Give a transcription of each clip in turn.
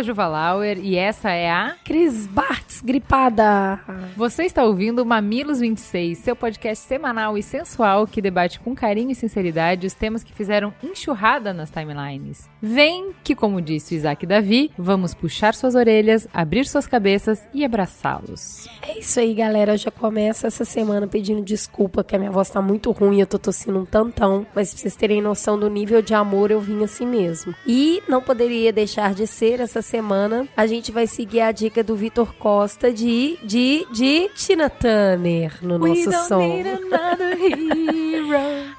sou a Juva Lauer e essa é a Cris Bartz gripada. Você está ouvindo Mamilos 26, seu podcast semanal e sensual que debate com carinho e sinceridade os temas que fizeram enxurrada nas timelines. Vem que, como disse o Isaac Davi, vamos puxar suas orelhas, abrir suas cabeças e abraçá-los. É isso aí, galera. Eu já começo essa semana pedindo desculpa que a minha voz tá muito ruim, eu tô tossindo um tantão, mas pra vocês terem noção do nível de amor, eu vim assim mesmo. E não poderia deixar de ser essa semana a gente vai seguir a dica do Vitor Costa de, de, de Tina Turner no nosso som.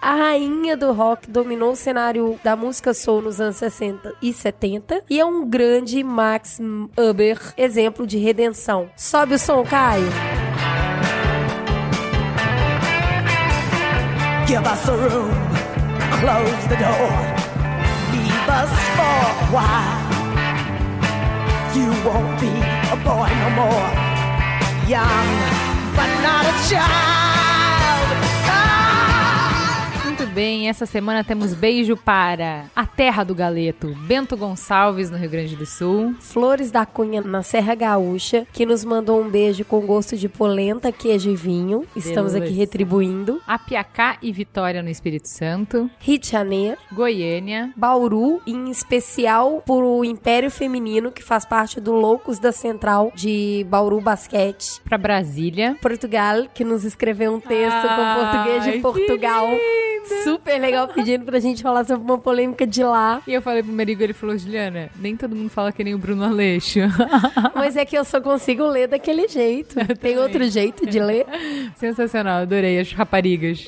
a rainha do rock dominou o cenário da música soul nos anos 60 e 70 e é um grande Max Uber exemplo de redenção. Sobe o som, Caio. Give us a room, close the door, leave us for a while. You won't be a boy no more. Young, but not a child. Bem, essa semana temos beijo para a terra do galeto, Bento Gonçalves, no Rio Grande do Sul. Flores da Cunha, na Serra Gaúcha, que nos mandou um beijo com gosto de polenta, queijo e vinho. Estamos Beleza. aqui retribuindo. Apiacá e Vitória, no Espírito Santo. Rio de Janeiro. Goiânia. Bauru, em especial por o Império Feminino, que faz parte do Loucos da Central de Bauru Basquete. Para Brasília. Portugal, que nos escreveu um texto Ai, com português de Portugal. Super legal pedindo pra gente falar sobre uma polêmica de lá. E eu falei pro Merigo, ele falou, Juliana, nem todo mundo fala que nem o Bruno Aleixo. Mas é que eu só consigo ler daquele jeito. Eu Tem também. outro jeito de ler. Sensacional, adorei as raparigas.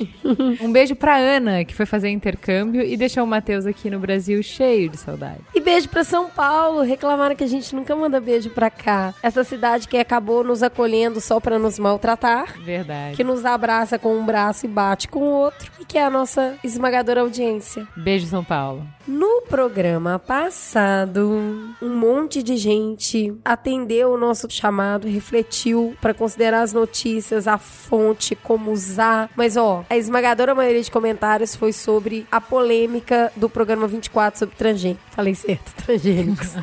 um beijo pra Ana, que foi fazer intercâmbio e deixou o Matheus aqui no Brasil cheio de saudade. E beijo pra São Paulo. Reclamaram que a gente nunca manda beijo pra cá. Essa cidade que acabou nos acolhendo só pra nos maltratar. Verdade. Que nos abraça com um braço e bate com o outro. E que é a nossa nossa esmagadora audiência. Beijo, São Paulo. No programa passado, um monte de gente atendeu o nosso chamado, refletiu para considerar as notícias, a fonte, como usar. Mas ó, a esmagadora maioria de comentários foi sobre a polêmica do programa 24 sobre transgênicos. Falei certo, transgênicos.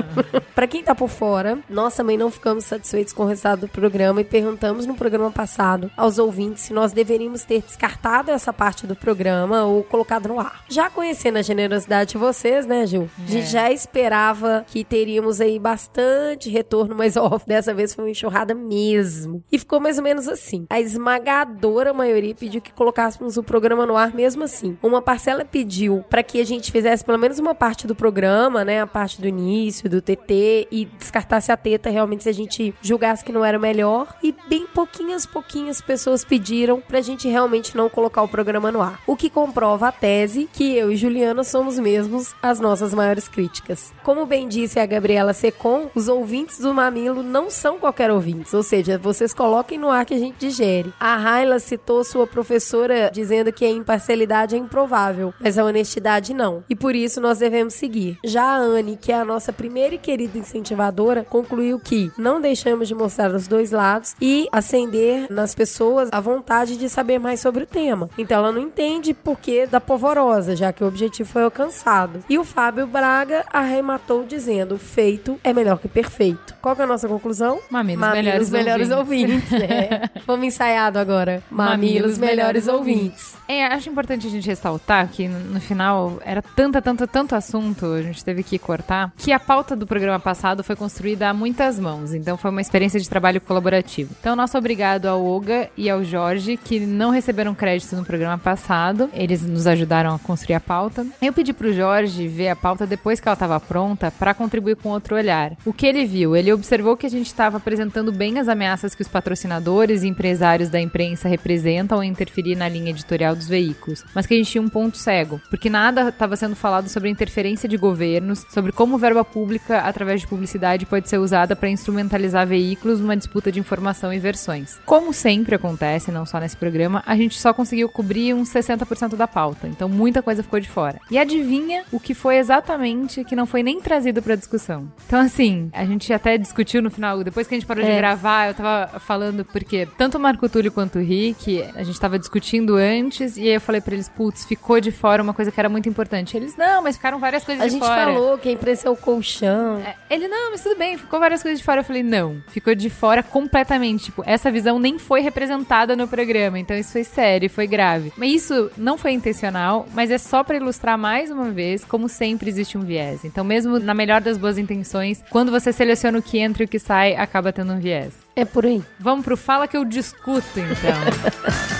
para quem tá por fora, nós também não ficamos satisfeitos com o resultado do programa e perguntamos no programa passado aos ouvintes se nós deveríamos ter descartado essa parte do programa ou colocado no ar. Já conhecendo a generosidade de vocês, né, Gil? É. A gente é. já esperava que teríamos aí bastante retorno, mas ó, dessa vez foi uma enxurrada mesmo. E ficou mais ou menos assim. A esmagadora maioria pediu que colocássemos o programa no ar mesmo assim. Uma parcela pediu para que a gente fizesse pelo menos uma parte do programa, né, a parte do início, do TT e descartasse a teta realmente se a gente julgasse que não era melhor. E bem pouquinhas, pouquinhas pessoas pediram pra gente realmente não colocar o programa no ar. O que comprova a tese que eu e Juliana somos mesmos as nossas maiores críticas. Como bem disse a Gabriela Secon, os ouvintes do Mamilo não são qualquer ouvintes, ou seja, vocês coloquem no ar que a gente digere. A Raila citou sua professora dizendo que a imparcialidade é improvável, mas a honestidade não. E por isso nós devemos seguir. Já a Anne, que é a nossa primeira e querida incentivadora, concluiu que não deixamos de mostrar os dois lados e acender nas pessoas a vontade de saber mais sobre o tema. Então ela não entende por que da polvorosa, já que o objetivo foi alcançado. E o Fábio Braga arrematou dizendo: feito é melhor que perfeito. Qual que é a nossa conclusão? Mamilos, Mamilos melhores, melhores ouvintes. ouvintes. é. Vamos ensaiado agora. Mamilos, Mamilos melhores, melhores ouvintes. É, acho importante a gente ressaltar que no final era tanta, tanto, tanto assunto, a gente teve que cortar, que a pauta do programa passado foi construída a muitas mãos. Então foi uma experiência de trabalho colaborativo. Então, nosso obrigado ao Olga e ao Jorge, que não receberam crédito no programa passado Eles nos ajudaram a construir a pauta. Eu pedi pro Jorge ver a pauta depois que ela estava pronta para contribuir com outro olhar. O que ele viu? Ele observou que a gente estava apresentando bem as ameaças que os patrocinadores e empresários da imprensa representam ao interferir na linha editorial dos veículos, mas que a gente tinha um ponto cego, porque nada estava sendo falado sobre a interferência de governos, sobre como verba pública através de publicidade pode ser usada para instrumentalizar veículos numa disputa de informação e versões. Como sempre acontece, não só nesse programa, a gente só conseguiu cobrir uns 60% da pauta, então muita coisa ficou de fora. E adivinha o que foi exatamente que não foi nem trazido para discussão. Então assim, a gente até discutiu no final, depois que a gente parou é. de gravar, eu tava falando porque tanto o Marco Túlio quanto o Rick, a gente tava discutindo antes e aí eu falei para eles, putz, ficou de fora uma coisa que era muito importante. Eles, não, mas ficaram várias coisas a de fora. A gente falou que a imprensa é o colchão. É, ele, não, mas tudo bem, ficou várias coisas de fora. Eu falei, não, ficou de fora completamente. Tipo, essa visão nem foi representada no programa. Então isso foi sério, foi grave. Mas isso não foi intencional, mas é só para ilustrar mais uma vez como sempre existe um viés. Então, mesmo na melhor das boas intenções, quando você seleciona o que entra e o que sai, acaba tendo um viés. É por aí. Vamos pro Fala que eu discuto, então.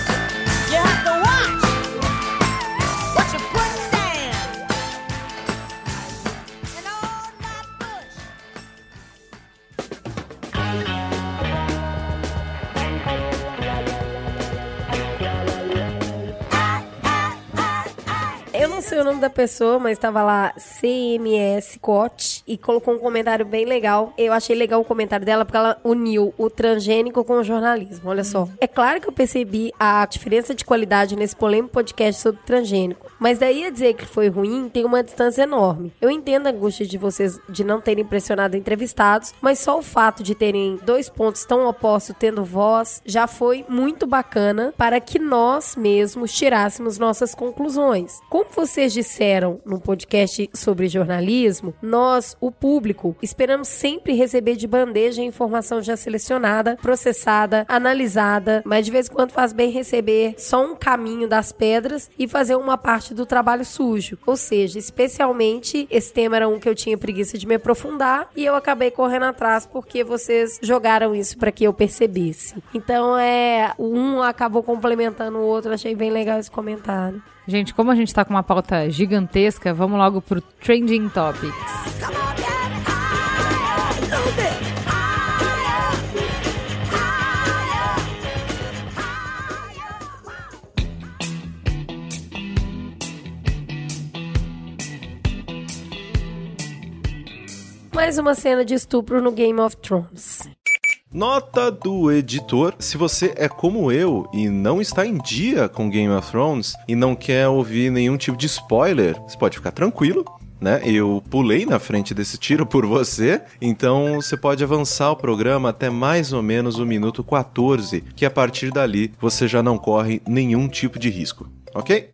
sei o nome da pessoa, mas estava lá CMS Cote e colocou um comentário bem legal. Eu achei legal o comentário dela porque ela uniu o transgênico com o jornalismo. Olha só. É claro que eu percebi a diferença de qualidade nesse polêmico podcast sobre transgênico. Mas daí a dizer que foi ruim tem uma distância enorme. Eu entendo a angústia de vocês de não terem impressionado entrevistados, mas só o fato de terem dois pontos tão opostos tendo voz já foi muito bacana para que nós mesmos tirássemos nossas conclusões. Como vocês disseram no podcast sobre jornalismo, nós, o público, esperamos sempre receber de bandeja a informação já selecionada, processada, analisada, mas de vez em quando faz bem receber só um caminho das pedras e fazer uma parte parte do trabalho sujo. Ou seja, especialmente esse tema era um que eu tinha preguiça de me aprofundar e eu acabei correndo atrás porque vocês jogaram isso para que eu percebesse. Então é, um acabou complementando o outro, achei bem legal esse comentário. Gente, como a gente tá com uma pauta gigantesca, vamos logo pro Trending Topics. mais uma cena de estupro no Game of Thrones. Nota do editor: se você é como eu e não está em dia com Game of Thrones e não quer ouvir nenhum tipo de spoiler, você pode ficar tranquilo. Né? Eu pulei na frente desse tiro por você, então você pode avançar o programa até mais ou menos o minuto 14, que a partir dali você já não corre nenhum tipo de risco, ok?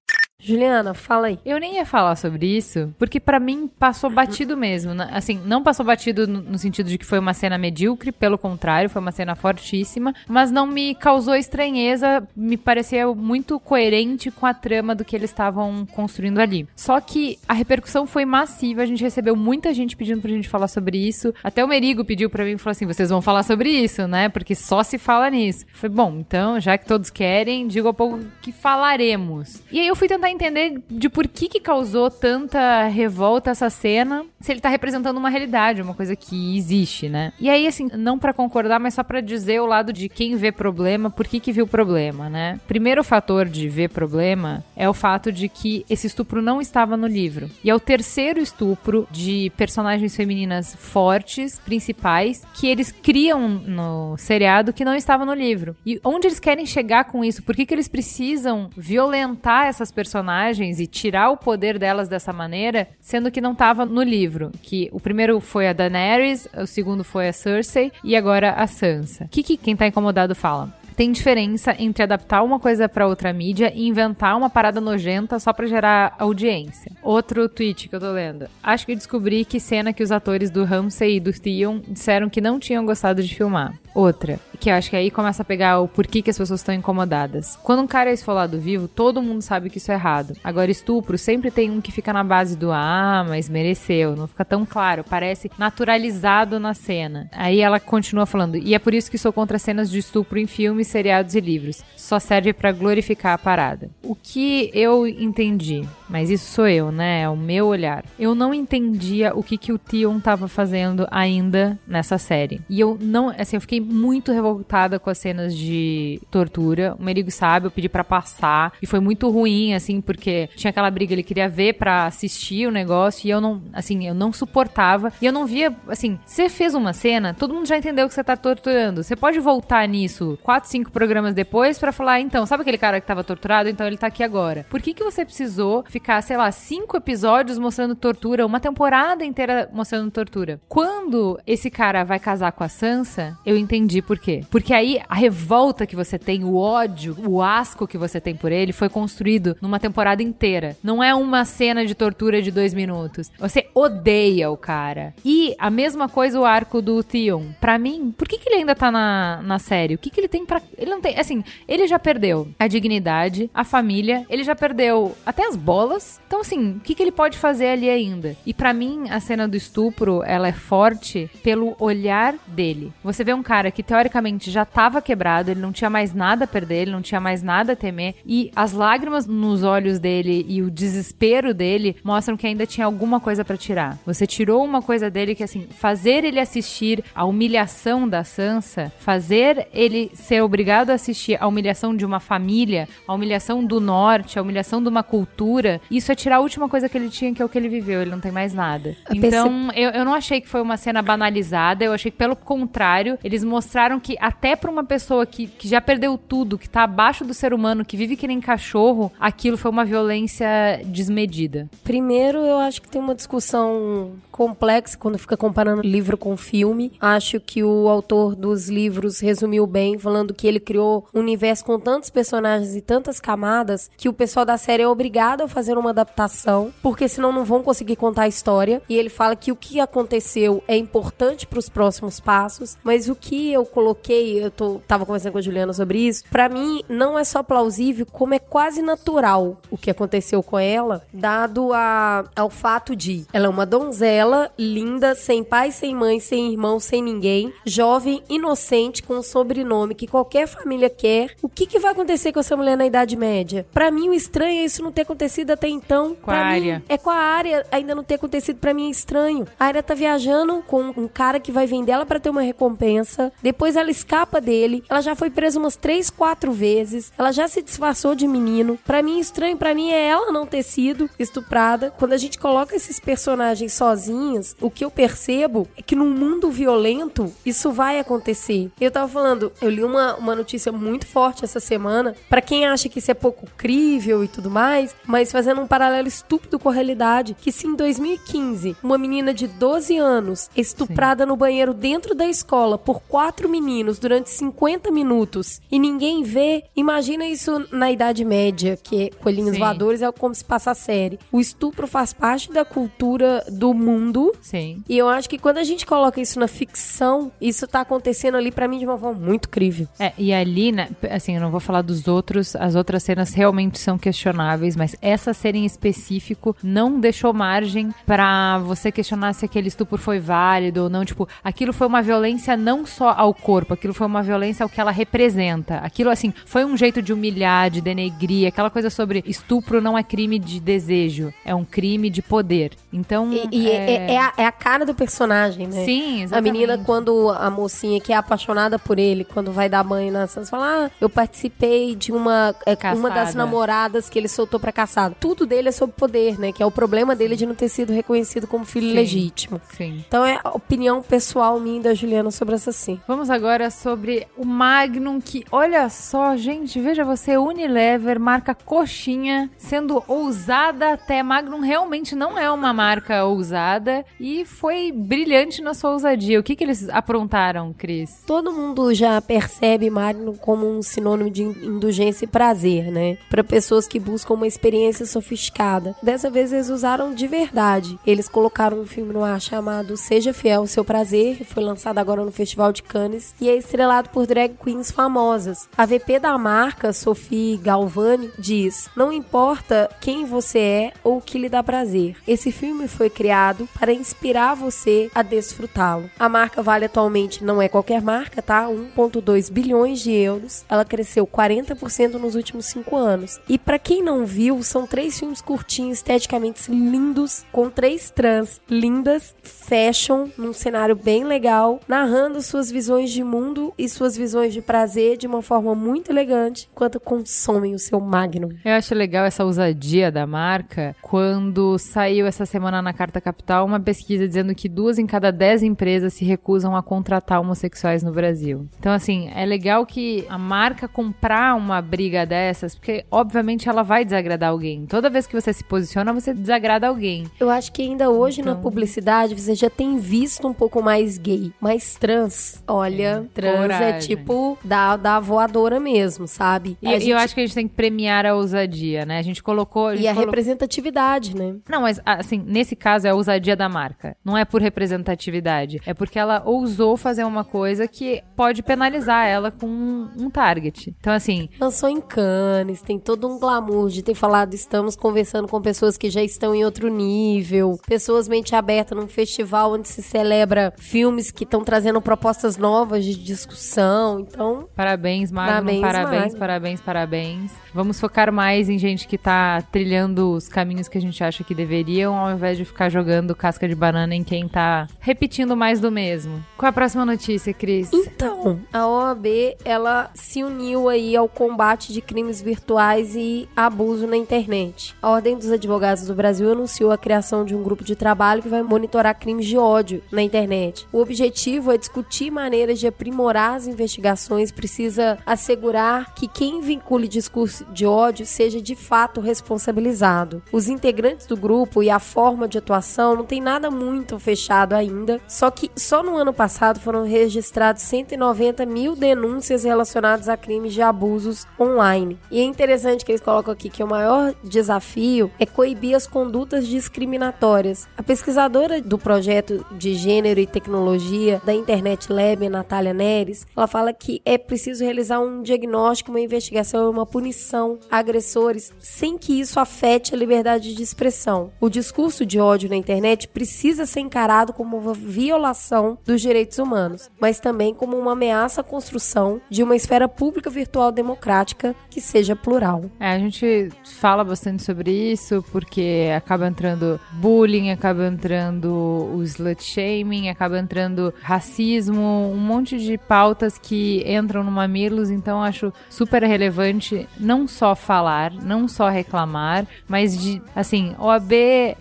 Juliana, fala aí. Eu nem ia falar sobre isso, porque para mim passou batido mesmo. Né? Assim, não passou batido no sentido de que foi uma cena medíocre, pelo contrário, foi uma cena fortíssima, mas não me causou estranheza, me parecia muito coerente com a trama do que eles estavam construindo ali. Só que a repercussão foi massiva, a gente recebeu muita gente pedindo pra gente falar sobre isso. Até o Merigo pediu para mim e falou assim: vocês vão falar sobre isso, né? Porque só se fala nisso. Foi bom, então, já que todos querem, digo ao povo que falaremos. E aí eu fui tentar entender de por que que causou tanta revolta essa cena, se ele tá representando uma realidade, uma coisa que existe, né? E aí, assim, não para concordar, mas só para dizer o lado de quem vê problema, por que que viu problema, né? Primeiro fator de ver problema é o fato de que esse estupro não estava no livro. E é o terceiro estupro de personagens femininas fortes, principais, que eles criam no seriado que não estava no livro. E onde eles querem chegar com isso? Por que que eles precisam violentar essas personagens personagens e tirar o poder delas dessa maneira, sendo que não estava no livro. Que o primeiro foi a Daenerys, o segundo foi a Cersei e agora a Sansa. O que, que quem tá incomodado fala? tem diferença entre adaptar uma coisa para outra mídia e inventar uma parada nojenta só para gerar audiência. Outro tweet que eu tô lendo. Acho que descobri que cena que os atores do Ramsay e do Theon disseram que não tinham gostado de filmar. Outra, que eu acho que aí começa a pegar o porquê que as pessoas estão incomodadas. Quando um cara é esfolado vivo, todo mundo sabe que isso é errado. Agora, estupro, sempre tem um que fica na base do ah, mas mereceu. Não fica tão claro, parece naturalizado na cena. Aí ela continua falando, e é por isso que sou contra cenas de estupro em filmes, seriados e livros. Só serve para glorificar a parada. O que eu entendi, mas isso sou eu, né? É o meu olhar. Eu não entendia o que, que o Tion tava fazendo ainda nessa série. E eu não, assim, eu fiquei muito revoltada com as cenas de tortura. O Merigo sabe, eu pedi para passar. E foi muito ruim, assim, porque tinha aquela briga, ele queria ver para assistir o negócio. E eu não, assim, eu não suportava. E eu não via, assim, você fez uma cena, todo mundo já entendeu que você tá torturando. Você pode voltar nisso quatro, cinco programas depois para falar, então, sabe aquele cara que tava torturado? Então ele tá aqui agora. Por que que você precisou ficar, sei lá, cinco episódios mostrando tortura, uma temporada inteira mostrando tortura? Quando esse cara vai casar com a Sansa, eu entendi por quê. Porque aí a revolta que você tem, o ódio, o asco que você tem por ele foi construído numa temporada inteira. Não é uma cena de tortura de dois minutos. Você odeia o cara. E a mesma coisa o arco do Theon. Pra mim, por que, que ele ainda tá na, na série? O que, que ele tem pra. Ele não tem. Assim, ele já perdeu a dignidade, a família, ele já perdeu até as bolas. Então, assim, o que, que ele pode fazer ali ainda? E para mim, a cena do estupro, ela é forte pelo olhar dele. Você vê um cara que teoricamente já tava quebrado, ele não tinha mais nada a perder, ele não tinha mais nada a temer, e as lágrimas nos olhos dele e o desespero dele mostram que ainda tinha alguma coisa para tirar. Você tirou uma coisa dele que, assim, fazer ele assistir a humilhação da Sansa, fazer ele ser obrigado a assistir a humilhação de uma família, a humilhação do norte, a humilhação de uma cultura, isso é tirar a última coisa que ele tinha, que é o que ele viveu. Ele não tem mais nada. Então, eu, eu não achei que foi uma cena banalizada, eu achei que, pelo contrário, eles mostraram que até pra uma pessoa que, que já perdeu tudo, que tá abaixo do ser humano, que vive que nem cachorro, aquilo foi uma violência desmedida. Primeiro, eu acho que tem uma discussão complexa quando fica comparando livro com filme. Acho que o autor dos livros resumiu bem, falando que ele criou um universo com tantos personagens e tantas camadas que o pessoal da série é obrigado a fazer uma adaptação, porque senão não vão conseguir contar a história. E ele fala que o que aconteceu é importante para os próximos passos, mas o que eu coloquei, eu tô, tava conversando com a Juliana sobre isso, para mim não é só plausível, como é quase natural o que aconteceu com ela, dado a, ao fato de ela é uma donzela linda, sem pai, sem mãe, sem irmão, sem ninguém, jovem, inocente, com um sobrenome que qualquer família quer. O que, que vai acontecer com essa mulher na Idade Média? Para mim, o estranho é isso não ter acontecido até então. Com a área. é com a área ainda não ter acontecido para mim é estranho. A área tá viajando com um cara que vai vender ela para ter uma recompensa. Depois ela escapa dele. Ela já foi presa umas três, quatro vezes. Ela já se disfarçou de menino. Para mim estranho para mim é ela não ter sido estuprada. Quando a gente coloca esses personagens sozinhos, o que eu percebo é que num mundo violento isso vai acontecer. Eu tava falando, eu li uma, uma notícia muito forte essa semana. Para quem acha que isso é pouco crível e tudo mais, mas fazendo um paralelo estúpido com a realidade, que se em 2015 uma menina de 12 anos é estuprada no banheiro dentro da escola por quatro meninos durante 50 minutos e ninguém vê, imagina isso na Idade Média, que é Coelhinhos Sim. Voadores é como se passa a série. O estupro faz parte da cultura do mundo Sim. e eu acho que quando a gente coloca isso na ficção, isso tá acontecendo ali pra mim de uma forma muito crível. É, e ali, né, assim, eu não vou falar dos outros, as outras cenas realmente são questionáveis, mas essa cena em específico não deixou margem pra você questionar se aquele estupro foi válido ou não. Tipo, aquilo foi uma violência não só ao corpo, aquilo foi uma violência ao que ela representa. Aquilo, assim, foi um jeito de humilhar, de denegrir, aquela coisa sobre estupro não é crime de desejo, é um crime de poder. Então. E, e é... é a, é a cara do personagem, né? Sim, A exatamente. menina, quando a mocinha que é apaixonada por ele, quando vai dar banho na Sansa, fala: Ah, eu participei de uma, é, uma das namoradas que ele soltou pra caçada. Tudo dele é sobre poder, né? Que é o problema dele de não ter sido reconhecido como filho Sim. legítimo. Sim. Então é a opinião pessoal minha e da Juliana sobre essa sim. Vamos agora sobre o Magnum, que olha só, gente, veja você, Unilever, marca coxinha, sendo ousada até. Magnum realmente não é uma marca ousada e foi brilhante na sua ousadia. O que, que eles aprontaram, Cris? Todo mundo já percebe Magnum como um sinônimo de indulgência e prazer, né? Para pessoas que buscam uma experiência sofisticada. Dessa vez eles usaram de verdade. Eles colocaram um filme no ar chamado Seja Fiel ao Seu Prazer, que foi lançado agora no Festival de Cannes e é estrelado por drag queens famosas. A VP da marca, Sophie Galvani, diz: Não importa quem você é ou o que lhe dá prazer. Esse filme foi criado para inspirar você a desfrutá-lo. A marca vale atualmente, não é qualquer marca, tá? 1,2 bilhões de euros. Ela cresceu 40% nos últimos 5 anos. E para quem não viu, são três filmes curtinhos, esteticamente lindos, com três trans lindas, fashion, num cenário bem legal, narrando suas visões de mundo e suas visões de prazer de uma forma muito elegante, enquanto consomem o seu Magnum. Eu acho legal essa ousadia da marca quando saiu essa semana na Carta Capital uma pesquisa dizendo que duas em cada dez empresas se recusam a contratar homossexuais no Brasil. Então, assim, é legal que a marca comprar uma briga dessas, porque obviamente ela vai desagradar alguém. Toda vez que você se posiciona, você desagrada alguém. Eu acho que ainda hoje Então- na publicidade você já tem visto um pouco mais gay, mais trans. Olha, trans é coragem. tipo da, da voadora mesmo, sabe? E A e eu gente- acho que a gente tem que premiar a ousadia, né? A gente colocou. gente E a colocou- representatividade, né? Não, mas assim, nesse caso é a ousadia da marca. Não é por representatividade. É porque ela ousou fazer uma coisa que pode penalizar ela com um, um target. Então, assim, Lançou em Cannes, tem todo um glamour de ter falado, estamos conversando com pessoas que já estão em outro nível, pessoas mente aberta num festival onde se celebra filmes que estão trazendo propostas novas de discussão. Então, parabéns, Magnum. Parabéns, Parabéns, parabéns, parabéns, Vamos focar mais em gente que tá trilhando os caminhos que a gente acha que deveriam, ao invés de ficar jogando casca de banana em quem tá repetindo mais do mesmo. Qual é a próxima notícia, Cris? Então, a OAB, ela se uniu aí ao combate de crimes virtuais e abuso na internet. A Ordem dos Advogados do Brasil anunciou a criação de um grupo de trabalho que vai monitorar crimes de ódio na internet. O objetivo é discutir maneiras de aprimorar as investigações, precisa assegurar que quem vincule discurso de ódio seja de fato responsabilizado. Os integrantes do grupo e a forma de atuação não tem nada muito fechado ainda, só que só no ano passado foram registrados 190 mil denúncias relacionadas a crimes de abusos online. E é interessante que eles colocam aqui que o maior desafio é coibir as condutas discriminatórias. A pesquisadora do projeto de gênero e tecnologia da Internet Lab, Natália Neres, ela fala que é preciso realizar um diagnóstico, uma investigação e uma punição a agressores sem que isso afete a liberdade de expressão. O discurso de ódio na internet precisa ser encarado como uma violação dos direitos humanos, mas também como uma ameaça à construção de uma esfera pública virtual democrática que seja plural. É, a gente fala bastante sobre isso porque acaba entrando bullying, acaba entrando o slut shaming, acaba entrando racismo, um monte de pautas que entram no Mamilos, então acho super relevante não só falar, não só reclamar, mas de, assim, OAB,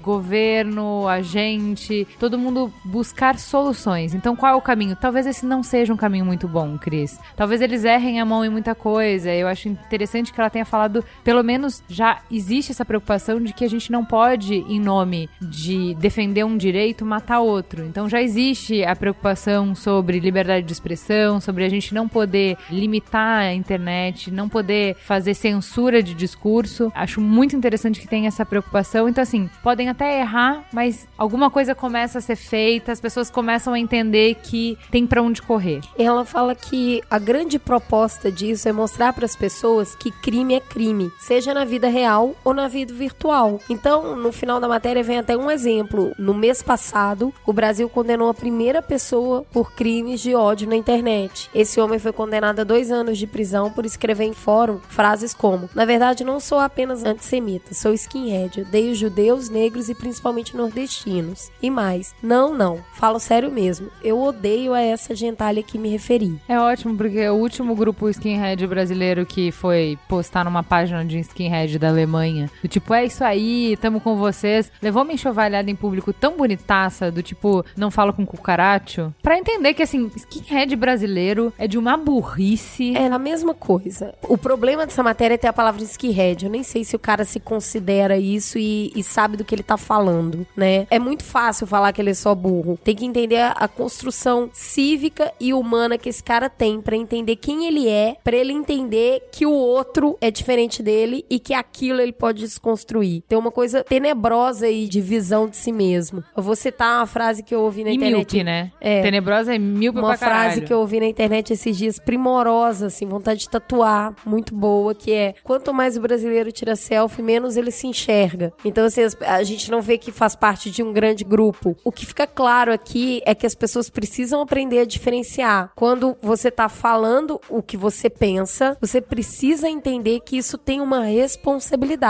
governo, agente, todo mundo buscar soluções. Então qual é o caminho? Talvez esse não seja um caminho muito bom, Cris. Talvez eles errem a mão em muita coisa. Eu acho interessante que ela tenha falado, pelo menos já existe essa preocupação de que a gente não pode, em nome de defender um direito, matar outro. Então já existe a preocupação sobre liberdade de expressão, sobre a gente não poder limitar a internet, não poder fazer censura de discurso. Acho muito interessante que tenha essa preocupação. Então, assim, podem até errar, mas alguma coisa começa a ser feita, as pessoas começam a entender que tem pra onde correr. Ela fala que a grande proposta disso é mostrar para as pessoas que crime é crime, seja na vida real ou na vida virtual. Então, no final da matéria vem até um exemplo. No mês passado, o Brasil condenou a primeira pessoa por crimes de ódio na internet. Esse homem foi condenado a dois anos de prisão por escrever em fórum frases como: Na verdade, não sou apenas antissemita, sou skinhead, odeio judeus, negros e principalmente nordestinos. E mais, não, não, falo sério mesmo, eu odeio a essa gentalha que me referi. É ótimo, porque o último grupo skinhead brasileiro que foi postar numa página de skinhead da Alemanha, do tipo, é isso aí, tamo com vocês, levou uma enxovalhada em público tão bonitaça, do tipo, não fala com cucaracho, pra entender que, assim, skinhead brasileiro é de uma burrice. É a mesma coisa. O problema dessa matéria é ter a palavra skinhead. Eu nem sei se o cara se considera isso e, e sabe do que ele tá falando, né? É muito fácil falar que ele é só burro. Tem que entender a, a construção cívica e humana que esse cara tem pra entender quem ele é, pra ele entender que o outro é diferente dele e que aquilo ele pode desconstruir. Tem uma coisa tenebrosa aí de visão de si mesmo. Eu vou citar uma frase que eu ouvi na e internet. míope, né? É. Tenebrosa é míope Uma pra frase caralho. que eu ouvi na internet esses dias, primorosa, assim, vontade de tatuar, muito boa, que é: quanto mais o brasileiro tira selfie, menos ele se enxerga. Então, assim, as- a gente não vê que faz parte de um grande grupo. O que fica claro aqui é que as pessoas precisam aprender a diferenciar. quando você tá falando o que você pensa, você precisa entender que isso tem uma responsabilidade.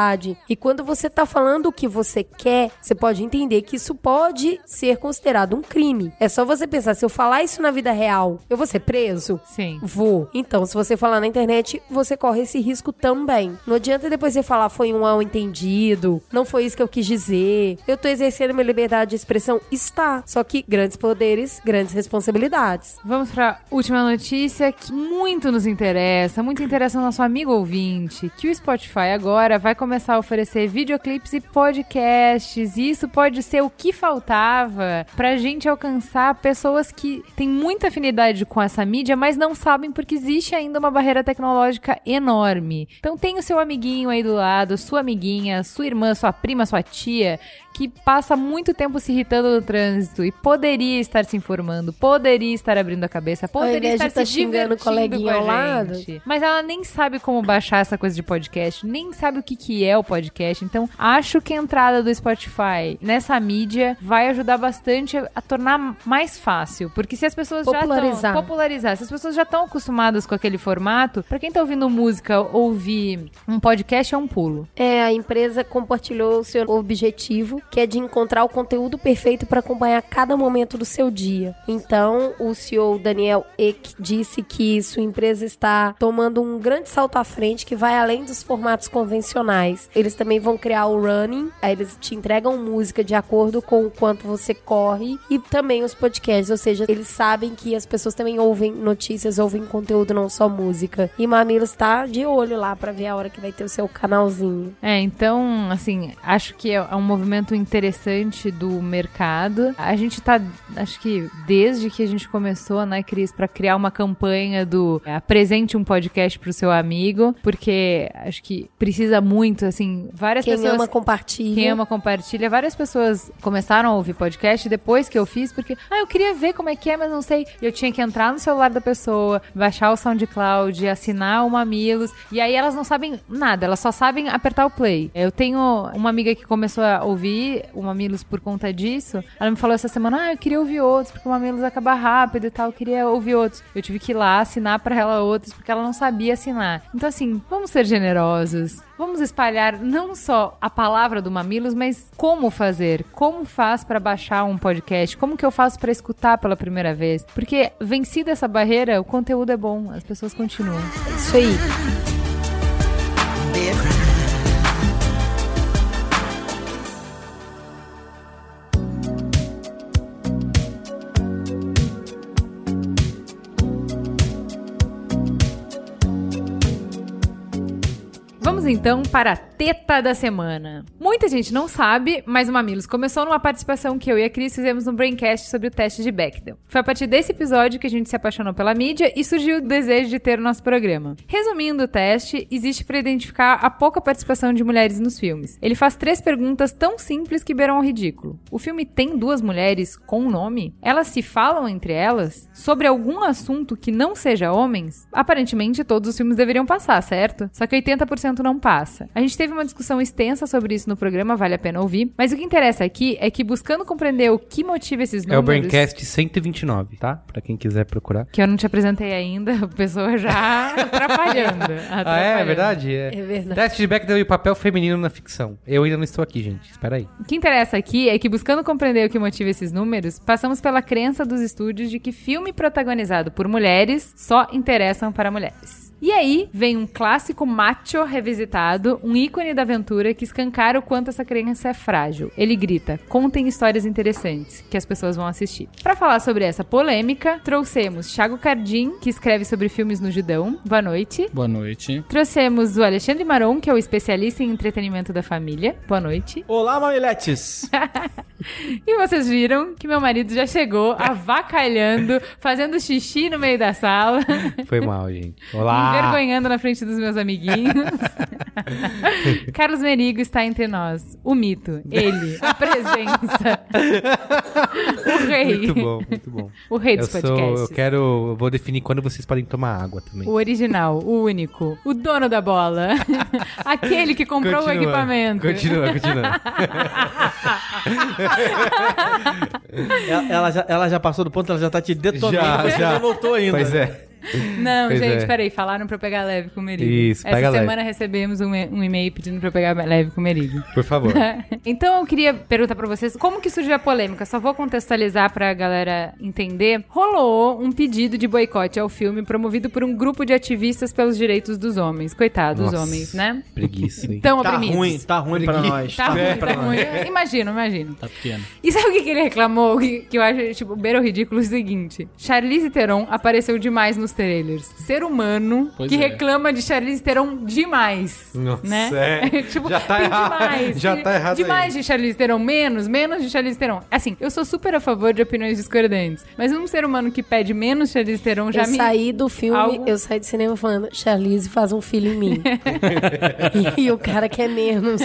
E quando você tá falando o que você quer, você pode entender que isso pode ser considerado um crime. É só você pensar, se eu falar isso na vida real, eu vou ser preso? Sim. Vou. Então, se você falar na internet, você corre esse risco também. Não adianta depois você falar foi um mal entendido, não foi isso que eu quis dizer. Eu tô exercendo minha liberdade de expressão. Está. Só que grandes poderes, grandes responsabilidades. Vamos pra última notícia que muito nos interessa, muito interessa o nosso amigo ouvinte, que o Spotify agora vai começar a oferecer videoclipes e podcasts. E isso pode ser o que faltava pra gente alcançar pessoas que têm muita afinidade com essa mídia, mas não sabem porque existe ainda uma barreira tecnológica enorme. Então tem o seu amiguinho aí do lado, sua amiguinha, sua irmã, sua prima, sua tia, que passa muito tempo se irritando no trânsito e poderia estar se informando, poderia estar abrindo a cabeça, poderia estar tá se o coleguinha com a lado. gente. Mas ela nem sabe como baixar essa coisa de podcast, nem sabe o que, que é o podcast. Então, acho que a entrada do Spotify nessa mídia vai ajudar bastante a, a tornar mais fácil. Porque se as pessoas já Popularizar. estão... Popularizar. Se as pessoas já estão acostumadas com aquele formato, pra quem tá ouvindo música, ouvir um podcast é um pulo. É, a empresa compartilhou o seu objetivo, que é de encontrar o conteúdo perfeito para acompanhar cada momento do seu dia. Então, o CEO Daniel Ek disse que sua empresa está tomando um grande salto à frente que vai além dos formatos convencionais. Eles também vão criar o running, aí eles te entregam música de acordo com o quanto você corre e também os podcasts, ou seja, eles sabem que as pessoas também ouvem notícias, ouvem conteúdo, não só música. E Mamilos tá de olho lá para ver a hora que vai ter o seu canalzinho. É, então, assim, acho que é um movimento interessante do mercado. A gente tá, acho que desde que a gente começou, né, Cris, pra criar uma campanha do é, apresente um podcast pro seu amigo, porque acho que precisa muito, assim, várias Quem pessoas... ama compartilha. Quem ama compartilha. Várias pessoas começaram a ouvir podcast depois que eu fiz, porque, ah, eu queria ver como é que é, mas não sei. Eu tinha que entrar no celular da pessoa, baixar o SoundCloud, assinar o Mamilos. E aí elas não sabem nada, elas só sabem apertar o play. Eu tenho uma amiga que começou a ouvir o Mamilos por conta disso. Ela me falou essa semana, ah, eu queria ouvir outros, porque o Mamilos acaba rápido e tal, eu queria ouvir outros. Eu tive que ir lá assinar pra ela outros, porque ela não sabia assinar. Então, assim, vamos ser generosos. Vamos espalhar não só a palavra do Mamilos, mas como fazer, como faz pra baixar um podcast, como que eu faço pra escutar pela primeira vez. Porque vencida essa barreira, o conteúdo é bom, as pessoas continuam. Isso aí. Então para teta da semana. Muita gente não sabe, mas o Mamilos começou numa participação que eu e a Cris fizemos no Braincast sobre o teste de Bechdel. Foi a partir desse episódio que a gente se apaixonou pela mídia e surgiu o desejo de ter o nosso programa. Resumindo o teste, existe para identificar a pouca participação de mulheres nos filmes. Ele faz três perguntas tão simples que beiram ao ridículo. O filme tem duas mulheres com nome? Elas se falam entre elas? Sobre algum assunto que não seja homens? Aparentemente todos os filmes deveriam passar, certo? Só que 80% não passa. A gente teve uma discussão extensa sobre isso no programa, vale a pena ouvir. Mas o que interessa aqui é que buscando compreender o que motiva esses números... É o Braincast 129, tá? Pra quem quiser procurar. Que eu não te apresentei ainda, a pessoa já atrapalhando. Ah, é? atrapalhando. É verdade? É. É verdade. Teste de Bechdel e o papel feminino na ficção. Eu ainda não estou aqui, gente. Espera aí. O que interessa aqui é que, buscando compreender o que motiva esses números, passamos pela crença dos estúdios de que filme protagonizado por mulheres só interessam para mulheres. E aí vem um clássico macho revisitado, um ícone da aventura que escancara o quanto essa crença é frágil. Ele grita: contem histórias interessantes que as pessoas vão assistir. Para falar sobre essa polêmica, trouxemos Thiago Cardim, que escreve sobre filmes no Judão. Boa noite. Boa noite. Trouxemos o Alexandre Maron, que é o especialista em entretenimento da família. Boa noite. Olá, mamiletes! E vocês viram que meu marido já chegou avacalhando, fazendo xixi no meio da sala. Foi mal, gente. Olá! Me envergonhando na frente dos meus amiguinhos. Carlos Merigo está entre nós. O mito. Ele. A presença. o rei. Muito bom, muito bom. O rei Eu dos sou, podcasts. eu quero, eu vou definir quando vocês podem tomar água também. O original, o único, o dono da bola. Aquele que comprou o equipamento. Continua, continua. Ela, ela já, ela já passou do ponto, ela já tá te detonando. Já, você já. não voltou ainda. Pois é. Não, Pois gente, é. peraí, falaram pra eu pegar leve com o Merigo. Isso, Essa pega leve. semana recebemos um, um e-mail pedindo pra eu pegar leve com o Merigo. Por favor. então eu queria perguntar pra vocês como que surgiu a polêmica. Só vou contextualizar pra galera entender. Rolou um pedido de boicote ao filme promovido por um grupo de ativistas pelos direitos dos homens. Coitados, Nossa. homens, né? Preguiça, hein? Tão Tá oprimidos. ruim, tá ruim pra nós. Tá ruim, É, tá ruim. Imagino, imagino. Tá pequeno. E sabe o que, que ele reclamou? Que, que eu acho, tipo, beira o ridículo é o seguinte. Charlize Theron apareceu demais nos trailers. Ser humano Pois que é. reclama de Charlize Theron demais. Nossa, né? é. tipo, Já tá errado. demais. Já tá errado Demais aí. de Charlize Theron, menos, menos de Charlize Theron. Assim, eu sou super a favor de opiniões discordantes. Mas um ser humano que pede menos Charlize Theron já eu me... saí do filme, Algo- eu saí do cinema falando, Charlize faz um filho em mim. e o cara quer menos.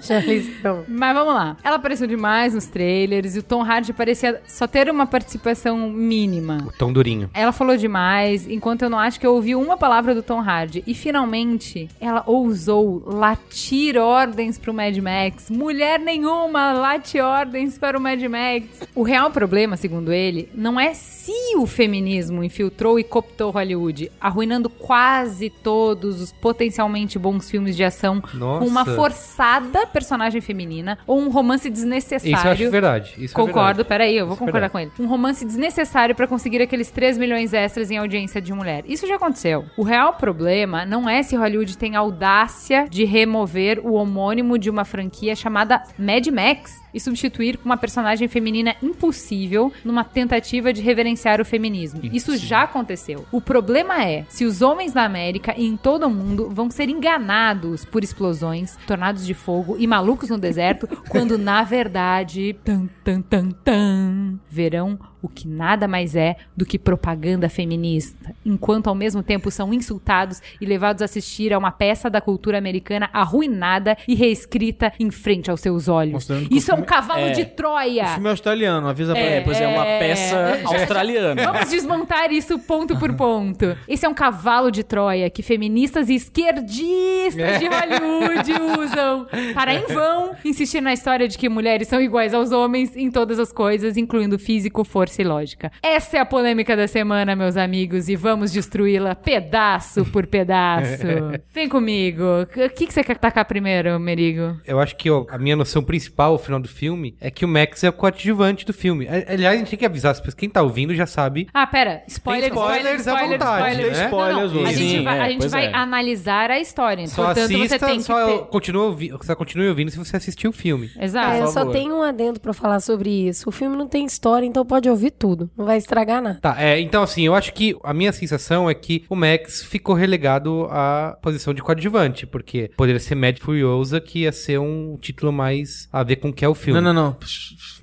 Charlize não. Mas vamos lá. Ela apareceu demais nos trailers e o Tom Hardy parecia só ter uma participação mínima. O tom durinho. Ela falou demais, enquanto eu não acho que eu ouvi uma palavra do Tom Hardy. E finalmente, ela ousou latir ordens pro Mad Max. Mulher nenhuma late ordens para o Mad Max. O real problema, segundo ele, não é se o feminismo infiltrou e cooptou Hollywood, arruinando quase todos os potencialmente bons filmes de ação Nossa. com uma forçada personagem feminina ou um romance desnecessário. Isso eu acho verdade. Isso é Concordo, verdade. peraí, eu vou Isso é concordar com ele. Um romance desnecessário pra conseguir aqueles 3 milhões extras em audiência de mulher. Isso já aconteceu. O real problema não é se Hollywood tem audácia de remover o homônimo de uma franquia chamada Mad Max e substituir com uma personagem feminina impossível numa tentativa de reverenciar o feminismo. Isso já aconteceu. O problema é se os homens na América e em todo o mundo vão ser enganados por explosões, tornados de fogo e malucos no deserto, quando na verdade, tan tan tan tan, verão o que nada mais é do que propaganda feminista, enquanto ao mesmo tempo são insultados e levados a assistir a uma peça da cultura americana arruinada e reescrita em frente aos seus olhos. Isso é um cavalo é. de Troia. O filme é australiano, avisa pra É, ele. pois é, uma É. peça australiana. Vamos desmontar isso ponto por ponto. Esse é um cavalo de Troia que feministas e esquerdistas de Hollywood usam para, em vão, insistir na história de que mulheres são iguais aos homens em todas as coisas, incluindo físico, força e lógica. Essa é a polêmica da semana, meus amigos, e vamos destruí-la pedaço por pedaço. Vem comigo. O que, que você quer tacar primeiro, Merigo? Eu acho que ó, a minha noção principal ao final do filme é que o Max é o coadjuvante do filme. Aliás, a gente tem que avisar as pessoas. Quem tá ouvindo já sabe. Ah, pera. Spoiler, Tem spoilers à spoiler, vontade, spoiler. né? Spoilers Não, não. A gente Sim, vai, é, a gente vai é. analisar a história. Só Portanto, assista, você tem que só ter... continua, ouvi- só continue ouvindo se você assistiu o filme. Exato. É, só tenho um adendo pra falar sobre isso. O filme não tem história, então pode ouvir tudo. Não vai estragar nada. Tá, é, então assim, eu acho que a minha sensação é que o Max ficou relegado à posição de coadjuvante, porque poderia ser Mad Furiosa, que ia ser um título mais a ver com o que é o filme. Não, não, não.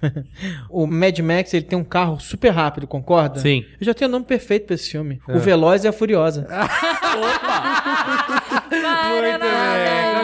o Mad Max, ele tem um carro super rápido, concorda? Sim. Eu já tenho o nome perfeito pra esse filme. O Veloz e a Furiosa. Muito bem,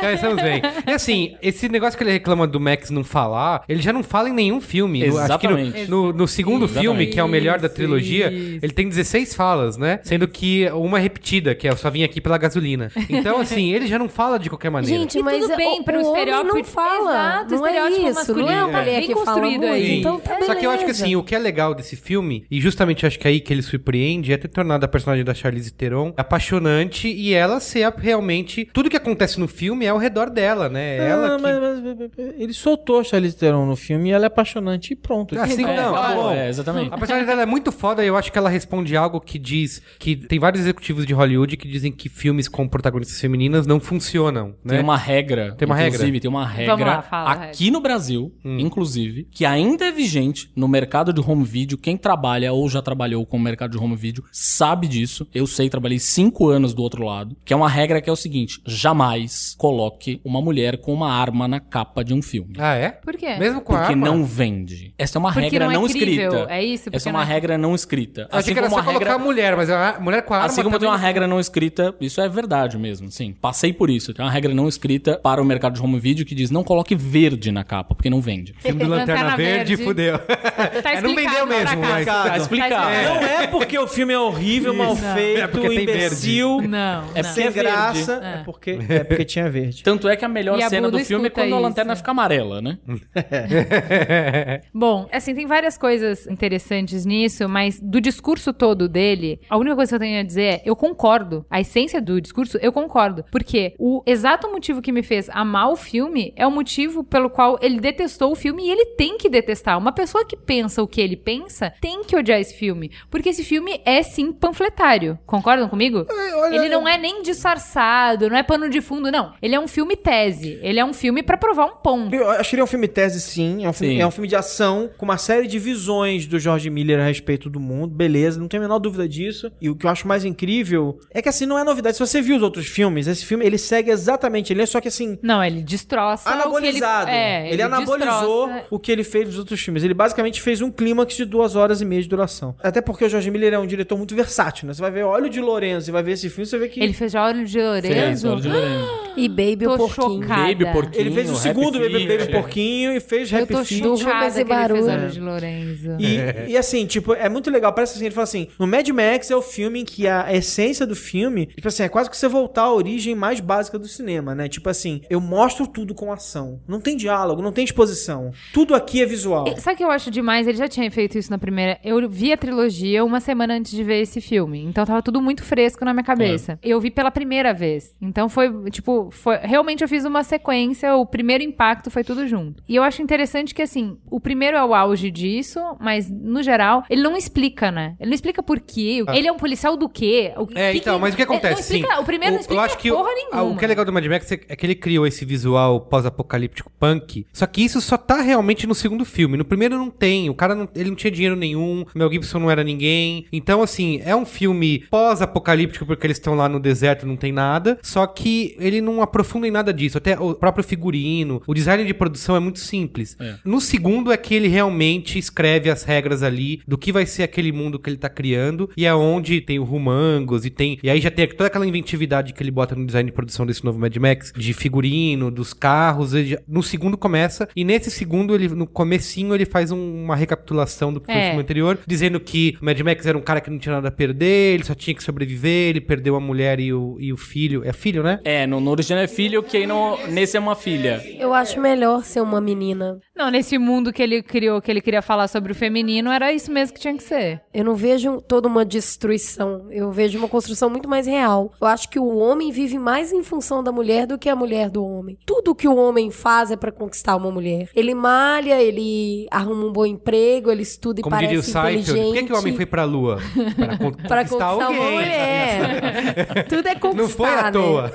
começa- começamos bem. E assim, esse negócio que ele reclama do Max não falar, ele já não fala em nenhum filme. Eu Acho que no, Exatamente. no, no segundo Exatamente. filme, que é o melhor da trilogia, isso. ele tem 16 falas, né? Sendo que uma é repetida, que é eu só vim aqui pela gasolina. Então, assim, ele já não fala de qualquer maneira. Gente, E mas tudo bem o, pro o homem não fala. Exato, não é estereótipo isso. masculino. Não é uma É. mulher que fala construído muito. aí. Então tá Só que eu acho que assim, o que é legal desse filme, e justamente acho que é aí que ele surpreende, é ter tornado a personagem da Charlize Theron apaixonante e ela ser realmente. Tudo que acontece no filme é ao redor dela, né? Ela Ah, que. mas, mas- ele soltou a Charlize Theron no filme e ela é apaixonante e pronto. Assim, É, não, acabou, bom. é, exatamente. A personagem dela é muito foda e eu acho que ela responde algo que diz que tem vários executivos de Hollywood que dizem que filmes com protagonistas femininas não funcionam, né? Tem uma regra. Tem uma inclusive, regra? tem uma regra lá, fala aqui no Brasil, inclusive, que ainda é vigente no mercado de home video. Quem trabalha ou já trabalhou com o mercado de home video sabe disso. Eu sei, trabalhei cinco anos do outro lado. Que é uma regra que é o seguinte: jamais coloque uma mulher com uma arma na capa de um filme. Ah, é? Por quê? Mesmo com a Porque arma? não vende. Essa é uma Porque regra não é não, escrita. é isso? Essa é uma não é- regra não escrita. Eu achei que era como só a regra... colocar a mulher, mas a mulher com a arma Assim como tem uma regra não escrita, isso é verdade mesmo, sim. Passei por isso. Tem uma regra não escrita para o mercado de home video que diz não coloque verde na capa, porque não vende. Filme do Lanterna, Lanterna Verde, Verde. fudeu. Tá É, não vendeu explicado mesmo, mas... cá. Tá explicado. É. Não é porque o filme é horrível, mal feito, É imbecil, Não, É não. sem é graça, é. porque, é porque tinha verde. Tanto é que a melhor E a cena do filme é escuta quando a isso. lanterna fica amarela, né? Bom, assim, tem várias coisas interessantes nisso, mas do discurso todo dele, a única coisa que eu tenho a dizer é, eu concordo. A essência do discurso, eu concordo. Porque o exato motivo que me fez amar o filme é o motivo pelo qual ele detestou o filme e ele tem que detestar. Uma pessoa que pensa o que ele pensa tem que odiar esse filme. Porque esse filme é, sim, panfletário. Concordam comigo? ele não é nem disfarçado, não é pano de fundo, não. Ele é um filme tese. Ele é um filme pra provar um ponto. Eu acho que ele é um filme tese, sim. É um filme, Sim. é um filme de ação, com uma série de visões do George Miller a respeito do mundo. Beleza, não tenho a menor dúvida disso. E o que eu acho mais incrível é que, assim, não é novidade. Se você viu os outros filmes, esse filme, ele segue exatamente. Ele é só que, assim, Não, ele destroça. o que anabolizado. Ele, é, ele, anabolizou destroça- o que ele fez nos outros filmes. Ele basicamente fez um clímax de duas horas e meia de duração. Até porque o George Miller é um diretor muito versátil, né? Você vai ver Olho de Lourenço e vai ver esse filme, você vê que... Ele fez Olho de Fez, Lorenzo. Olho de Lorenzo. E Baby Tô o Porquinho. chocada. Baby, porquinho, Ele fez o segundo Baby, Feet. Baby Porquinho e fez Eu Happy tô Feet. Chuva, chocada mas que e ele fez barulho. De Lorenzo. E, e assim, tipo, é muito legal. Parece assim, ele fala assim: no Mad Max é o filme em que a essência do filme, tipo assim, é quase que você voltar à origem mais básica do cinema, né? Tipo assim, eu mostro tudo com ação. Não tem diálogo, não tem exposição. Tudo aqui é visual. E Sabe o que eu acho demais? Ele já tinha feito isso na primeira. Eu vi a trilogia uma semana antes de ver esse filme. Então tava tudo muito fresco na minha cabeça. Eu vi pela primeira vez. Então foi, tipo, foi. Realmente eu fiz uma sequência, o primeiro impacto foi tudo junto. E eu acho interessante que, assim, o primeiro é o auge disso, mas, no geral, ele não explica, né? Ele não explica por quê. Ele é um policial do quê? O É, que então, que- mas o que é, acontece? explica- Sim, o primeiro não explica eu acho que o- porra a- nenhuma. O que é legal do Mad Max é, é que ele criou esse visual pós-apocalíptico punk. Só que isso só tá realmente no segundo filme. No primeiro não tem. O cara não, ele não tinha dinheiro nenhum. O Mel Gibson não era ninguém. Então, assim, é um filme pós-apocalíptico porque eles estão lá no deserto, não tem nada. Só que ele não aprofunda em nada disso. Até o próprio figurino, o design de produção é muito simples. É. No segundo é que ele realmente escreve as regras ali do que vai ser aquele mundo que ele tá criando e é onde tem o Rumangos e tem e aí já tem toda aquela inventividade que ele bota no design de produção desse novo Mad Max, de figurino, dos carros, ele já- no segundo começa e nesse segundo ele no comecinho ele faz um- uma recapitulação do que foi o filme anterior, dizendo que o Mad Max era um cara que não tinha nada a perder, ele só tinha que sobreviver, ele perdeu a mulher e o, e o filho, é filho, né? É, no, no original é filho, que aí no, nesse é uma filha. Eu acho melhor ser uma menina. Não, nesse mundo que ele criou, que ele queria falar sobre o feminino, era isso mesmo que tinha que ser. Eu não vejo toda uma destruição. Eu vejo uma construção muito mais real. Eu acho que o homem vive mais em função da mulher do que a mulher do homem. Tudo que o homem faz é pra conquistar uma mulher. Ele malha, ele arruma um bom emprego, ele estuda e Como diria o parece inteligente. por que, que o homem foi pra lua? Para con- Pra conquistar uma alguém. mulher. Tudo é conquistar, Não foi à né? toa.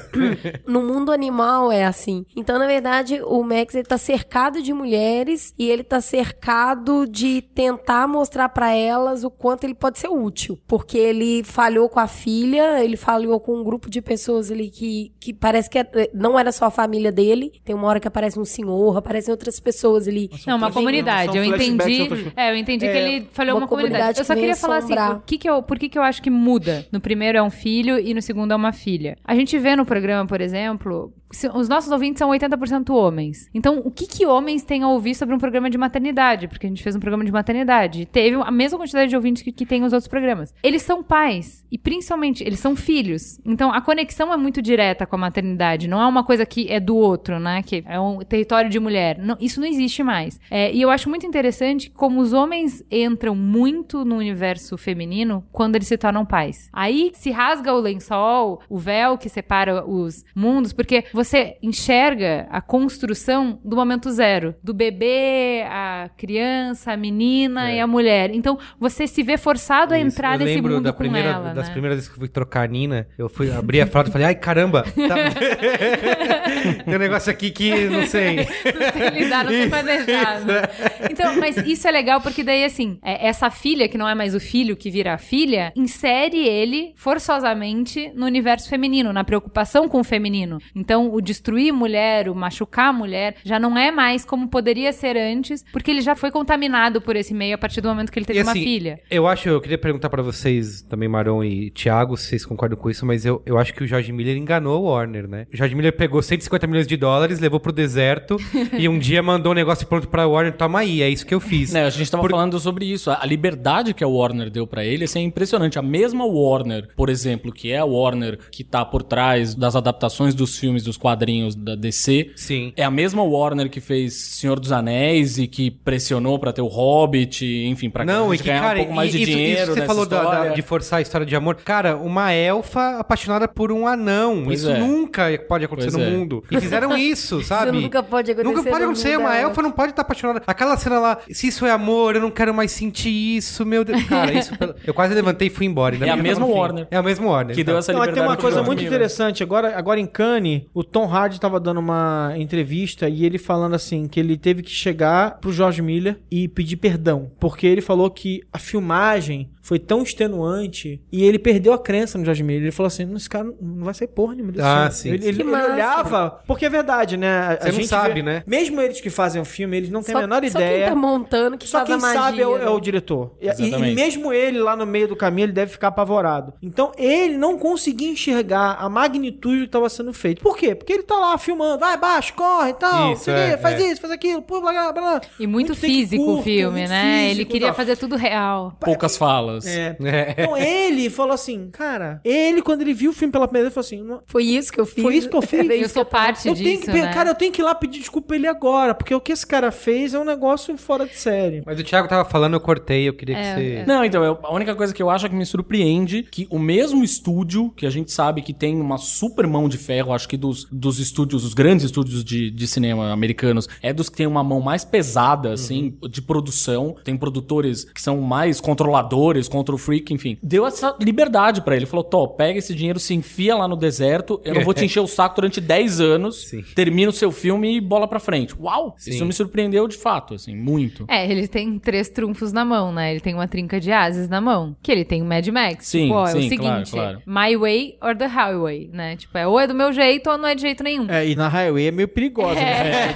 No mundo animal é assim. Então, na verdade, o Max ele tá cercado de mulheres e ele tá cercado de tentar mostrar pra elas o quanto ele pode ser útil. Porque ele falhou com a filha, ele falhou com um grupo de pessoas ali que, que parece que é- não era só a família dele. Tem uma hora que aparece um senhor, aparecem outras pessoas ali. Não, uma comunidade. Eu entendi. É, eu entendi que É, ele falhou uma uma, comunidade. comunidade Eu só que queria falar assim, o que que eu, por que que eu acho que muda? No primeiro é um filho e no segundo é uma filha. A gente vê no programa, por exemplo, se- os nossos ouvintes são 80% homens. Então, o que que homens têm a ouvir sobre um programa de maternidade? Porque a gente fez um programa de maternidade. Teve a mesma quantidade de ouvintes que, que tem os outros programas. Eles são pais. E principalmente, eles são filhos. Então, a conexão é muito direta com a maternidade. Não é uma coisa que é do outro, né? Que é um território de mulher. Não, isso não existe mais. É, e eu acho muito interessante como os homens entram muito no universo feminino quando eles se tornam pais. Aí se rasga o lençol, o véu que separa os mundos, porque você enxerga a construção do momento zero. Do bebê, a criança, a menina e a mulher. Então, você se vê forçado a Isso. entrar eu nesse mundo da primeira, ela, das né? primeiras vezes que eu fui trocar a Nina, eu fui abrir a fralda e falei, ai caramba, tá- tem um negócio aqui que não sei. não sei lidar, não sei planejar. né? Então, mas isso é legal porque daí, assim, é, essa filha, que não é mais o filho que vira a filha, insere ele forçosamente no universo feminino, na preocupação com o feminino. Então, Então, o destruir mulher, o machucar a mulher, já não é mais como poderia ser antes, porque ele já foi contaminado por esse meio a partir do momento que ele teve E uma assim, filha. Eu acho, eu queria perguntar pra vocês, também Maron e Thiago, se vocês concordam com isso, mas eu, eu acho que o George Miller enganou o Warner, né? O George Miller pegou 150 milhões de dólares, levou pro deserto e um dia mandou um negócio pronto pra Warner, toma aí, é isso que eu fiz. Né, a gente tava falando sobre isso. A liberdade que a Warner deu pra ele assim, é impressionante. A mesma Warner, por exemplo, que é a Warner que tá por trás das adaptações dos filmes, dos quadrinhos da DC, Sim. é a mesma Warner que fez Senhor dos Anéis e que pressionou pra ter o Hobbit, enfim, pra Não, e que, ganhar cara, um pouco mais e- de isso, dinheiro isso você nessa falou da- da- história. de forçar a história de amor. Cara, uma elfa apaixonada por um anão. Pois isso é. nunca pode acontecer Pois no é. mundo. E fizeram isso, sabe? nunca pode acontecer Nunca pode acontecer. Uma da elfa não pode estar apaixonada. Aquela cena lá, se isso é amor, eu não quero mais sentir isso, meu Deus. Cara, isso. Eu quase levantei e fui embora. ainda É a que mesma. Warner. É a mesma Warner. Que então. deu essa Não, mas liberdade tem uma coisa muito interessante. Agora, agora em Cannes, o Tom Hardy tava dando uma entrevista e ele falando assim que ele teve que chegar pro George Miller e pedir perdão, porque ele falou que a filmagem foi tão extenuante e ele perdeu a crença no George Miller. Ele falou assim: "Esse cara não vai ser porra nenhuma desse Ah, filme." sim, Ele, sim. ele- ele olhava, porque é verdade, né? A, Você a não gente sabe, vê- né? Mesmo eles que fazem o filme, eles não têm a menor só ideia. quem tá montando que Só faz quem a magia. sabe é o, é o né? diretor. E- E, Exatamente. e mesmo ele lá no meio do caminho, ele deve ficar apavorado. Então ele não conseguia enxergar a magnitude do que estava sendo feito. Por quê? Porque ele tá lá filmando, vai baixo, corre e tal, Isso, o é, faz é. isso, faz aquilo, pô, blá, blá, blá. E muito, take físico o curto, filme, muito né? ele físico, queria tal. fazer tudo real. Poucas falas. É. É. Então ele falou assim, cara, ele quando ele viu o filme pela primeira vez, falou assim, "Não- Foi isso que eu fiz. Foi isso que eu fiz. Eu sou que parte eu disso, tenho que, né? cara, eu tenho que ir lá pedir desculpa pra ele agora, porque o que esse cara fez é um negócio fora de série. Mas o Thiago tava falando, eu cortei, eu queria que É, você. é. Não, então, eu- a única coisa que eu acho é que me surpreende que o mesmo estúdio, que a gente sabe que tem uma super mão de ferro, acho que dos, dos estúdios, os grandes estúdios de, de cinema americanos, é dos que tem uma mão mais pesada, assim, de produção. Tem produtores que são mais controladores, control freak, enfim. Deu essa liberdade pra ele. Falou, Tó, pega esse dinheiro, se enfia lá no deserto, eu não vou te encher o saco durante 10 anos, Sim. termina o seu filme e bola pra frente. Uau! Sim. Isso me surpreendeu de fato, assim, muito. É, ele tem três trunfos na mão, né? Ele tem uma trinca de ases na mão. Que ele tem o Mad Max. Sim, tipo, ó, é o sim, seguinte: claro, claro. My way or the highway, né? Tipo, é ou é do meu jeito ou não é de jeito nenhum. É, e na Highway é meio perigosa, né?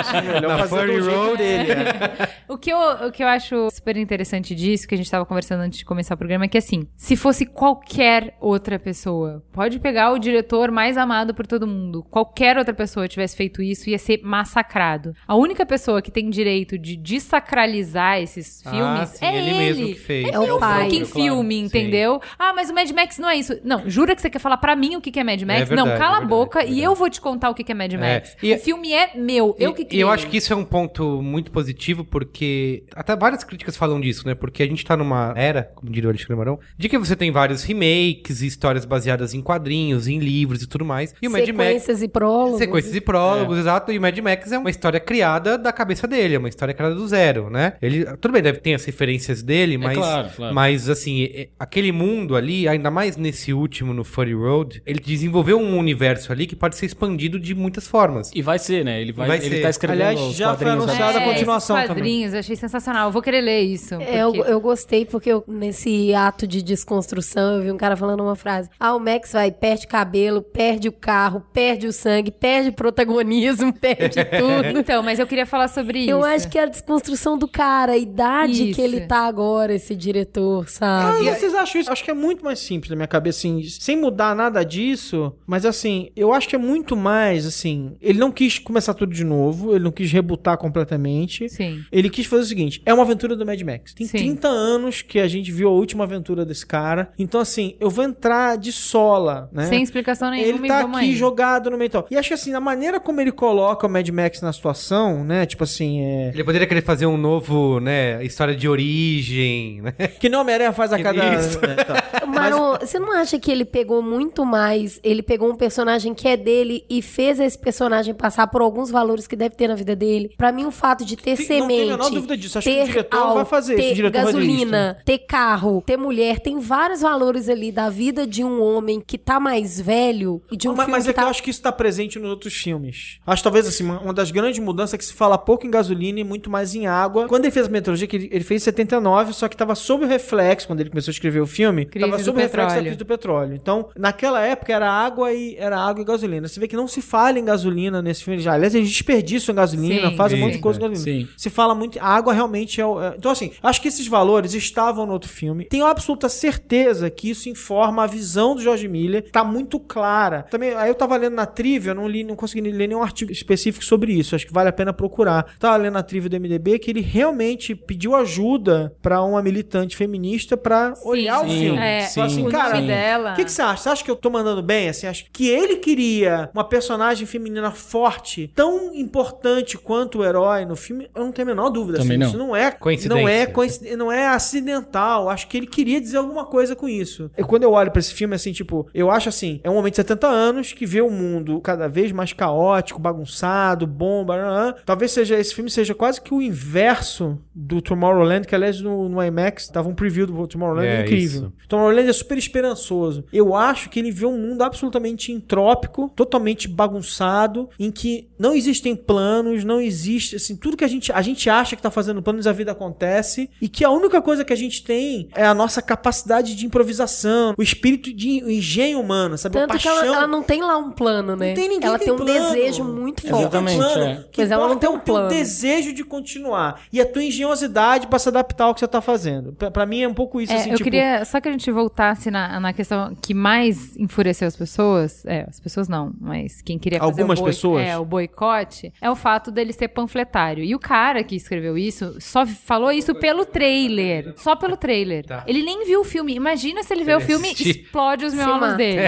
Assim, melhor Na Furry Road. dele, né? O que, eu, o que eu acho super interessante disso, que a gente tava conversando antes de começar o programa, é que assim, se fosse qualquer outra pessoa, pode pegar o diretor mais amado por todo mundo, qualquer outra pessoa tivesse feito isso, ia ser massacrado. A única pessoa que tem direito de desacralizar esses Ah, filmes sim, é ele ele. mesmo que fez. É É o pai. Claro, filme, sim. entendeu? Ah, mas o Mad Max não é isso. Não, jura que você quer falar pra mim o que é Mad Max? verdade, não, cala é a verdade, boca é e eu vou te contar o que é Mad Max. E- o filme é meu, eu que E- criei. E eu acho que isso é um ponto muito positivo, porque até várias críticas falam disso, né? Porque a gente tá numa era, como diria o Alexandre Marão, de que você tem vários remakes e histórias baseadas em quadrinhos, em livros e tudo mais. E o Mad Max. Sequências e prólogos. Sequências e prólogos, exato. E o Mad Max é uma história criada da cabeça dele, é uma história criada do zero, né? Ele, tudo bem, deve ter as referências dele, mas, claro, claro. mas assim, é- aquele mundo ali, ainda mais nesse último, no Furry Road, ele desenvolveu um universo ali que pode ser expandido de muitas formas. E vai ser, né? Ele vai, Vai ele ser. tá escrevendo Aliás, os já foi quadrinhos anunciado agora. a continuação esses também. quadrinhos, eu achei sensacional. Eu vou querer ler isso. É, eu, porque- eu gostei porque eu, nesse ato de desconstrução eu vi um cara falando uma frase. Ah, o Max vai, perde cabelo, perde o carro, perde o sangue, perde protagonismo, perde tudo. Então, mas eu queria falar sobre isso. Eu acho que é a desconstrução do cara, a idade Isso. que ele tá agora, esse diretor, Ah, sabe? vocês acham isso? Acho que é muito mais simples na minha cabeça, assim, sem mudar nada disso, mas assim, eu acho que é muito mais, assim, ele não quis começar tudo de novo, ele não quis rebutar completamente. Sim. Ele quis fazer o seguinte: é uma aventura do Mad Max. Tem Sim. 30 anos que a gente viu a última aventura desse cara. Então, assim, eu vou entrar de sola, né? Sem explicação nenhuma Ele tá vamos aqui aí. jogado no meio e tal. E acho que assim, a maneira como ele coloca o Mad Max na situação, né? Tipo assim, é. Ele poderia querer fazer um novo, né, história de origem, né? Que nem o Homem-Aranha faz a cada. Isso. É, tá. Maron, você não acha que ele pegou muito mais? Ele pegou um personagem que é dele e fez esse personagem passar por alguns valores que deve ter na vida dele. Pra mim, o fato de ter Tem- semente, não tenho a menor dúvida disso. Acho que ter o diretor álcool, vai fazer, esse ter diretor gasolina, ter carro, ter mulher, tem vários valores ali da vida de um homem que tá mais velho e de um mas, filme mas que é que tá eu acho que isso tá presente nos outros filmes. Acho talvez assim, uma das grandes mudanças é que se fala pouco em gasolina e muito mais em água. Quando ele fez a metrologia, que ele, ele fez em 79, só que tava sob o reflexo, quando ele começou a escrever o filme, Crise tava sob o reflexo da crise do petróleo. Então, naquela época era água e era água e gasolina. Você vê que não se fala em gasolina nesse filme. Já. Aliás, eles desperdiçam em gasolina, Sim, fazem um sim, monte de coisa com sim. gasolina. Se fala muito. A água realmente é, o- é. Então, assim, acho que esses valores estavam no outro filme. Tenho absoluta certeza que isso informa a visão do George Miller. Tá muito clara. Também, aí eu tava lendo na trivia, eu não li, não consegui ler nenhum artigo específico sobre isso. Acho que vale a pena procurar. Tava lendo na trivia do MDB que ele realmente pediu ajuda pra uma militante feminista pra olhar o sim, filme. É, sim, assim, o cara, dela. o que, que você acha? Você acha que eu tô mandando bem? Assim, acho que ele queria uma personagem feminina forte, tão importante quanto o herói no filme, eu não tenho a menor dúvida. Também assim, não. Isso não é Coincidência. Não é, coinci- não é acidental. Acho que ele queria dizer alguma coisa com isso. Eu, quando eu olho pra esse filme, assim, tipo, eu acho assim, é um homem de 70 anos que vê o mundo cada vez mais caótico, bagunçado, bomba. né. Talvez seja esse filme seja quase que o inverso do Tomorrowland, que aliás no, no IMAX tava um preview do Tomorrowland É, incrível. isso. Tomorrowland é super esperançoso. Eu acho que ele vê um mundo absolutamente entrópico, totalmente bagunçado, em que não existem planos, não existe, assim, tudo que a gente, a gente acha que tá fazendo planos, a vida acontece, e que a única coisa que a gente tem é a nossa capacidade de improvisação, o espírito de engenho humano, sabe? a Tanto que paixão. ela, ela não tem lá um plano, né? Não tem ninguém ela tem tem um plano. desejo muito forte. Exatamente. plano. é. Que Mas ela não tem é um o teu plano. desejo de continuar. E a tua engenhosidade pra se adaptar ao que você tá fazendo. Pra, pra mim é um pouco isso, É, assim, eu tipo... queria só que a gente voltasse na, na questão que mais enfureceu as pessoas. É, as pessoas não, mas quem queria fazer Algumas o boi- pessoas? É, o boicote, é o fato dele ser panfletário. E o cara que escreveu isso só falou isso pelo trailer. Só pelo trailer. Tá. Ele nem viu o filme. Imagina se ele vê o filme e explode os miolos dele.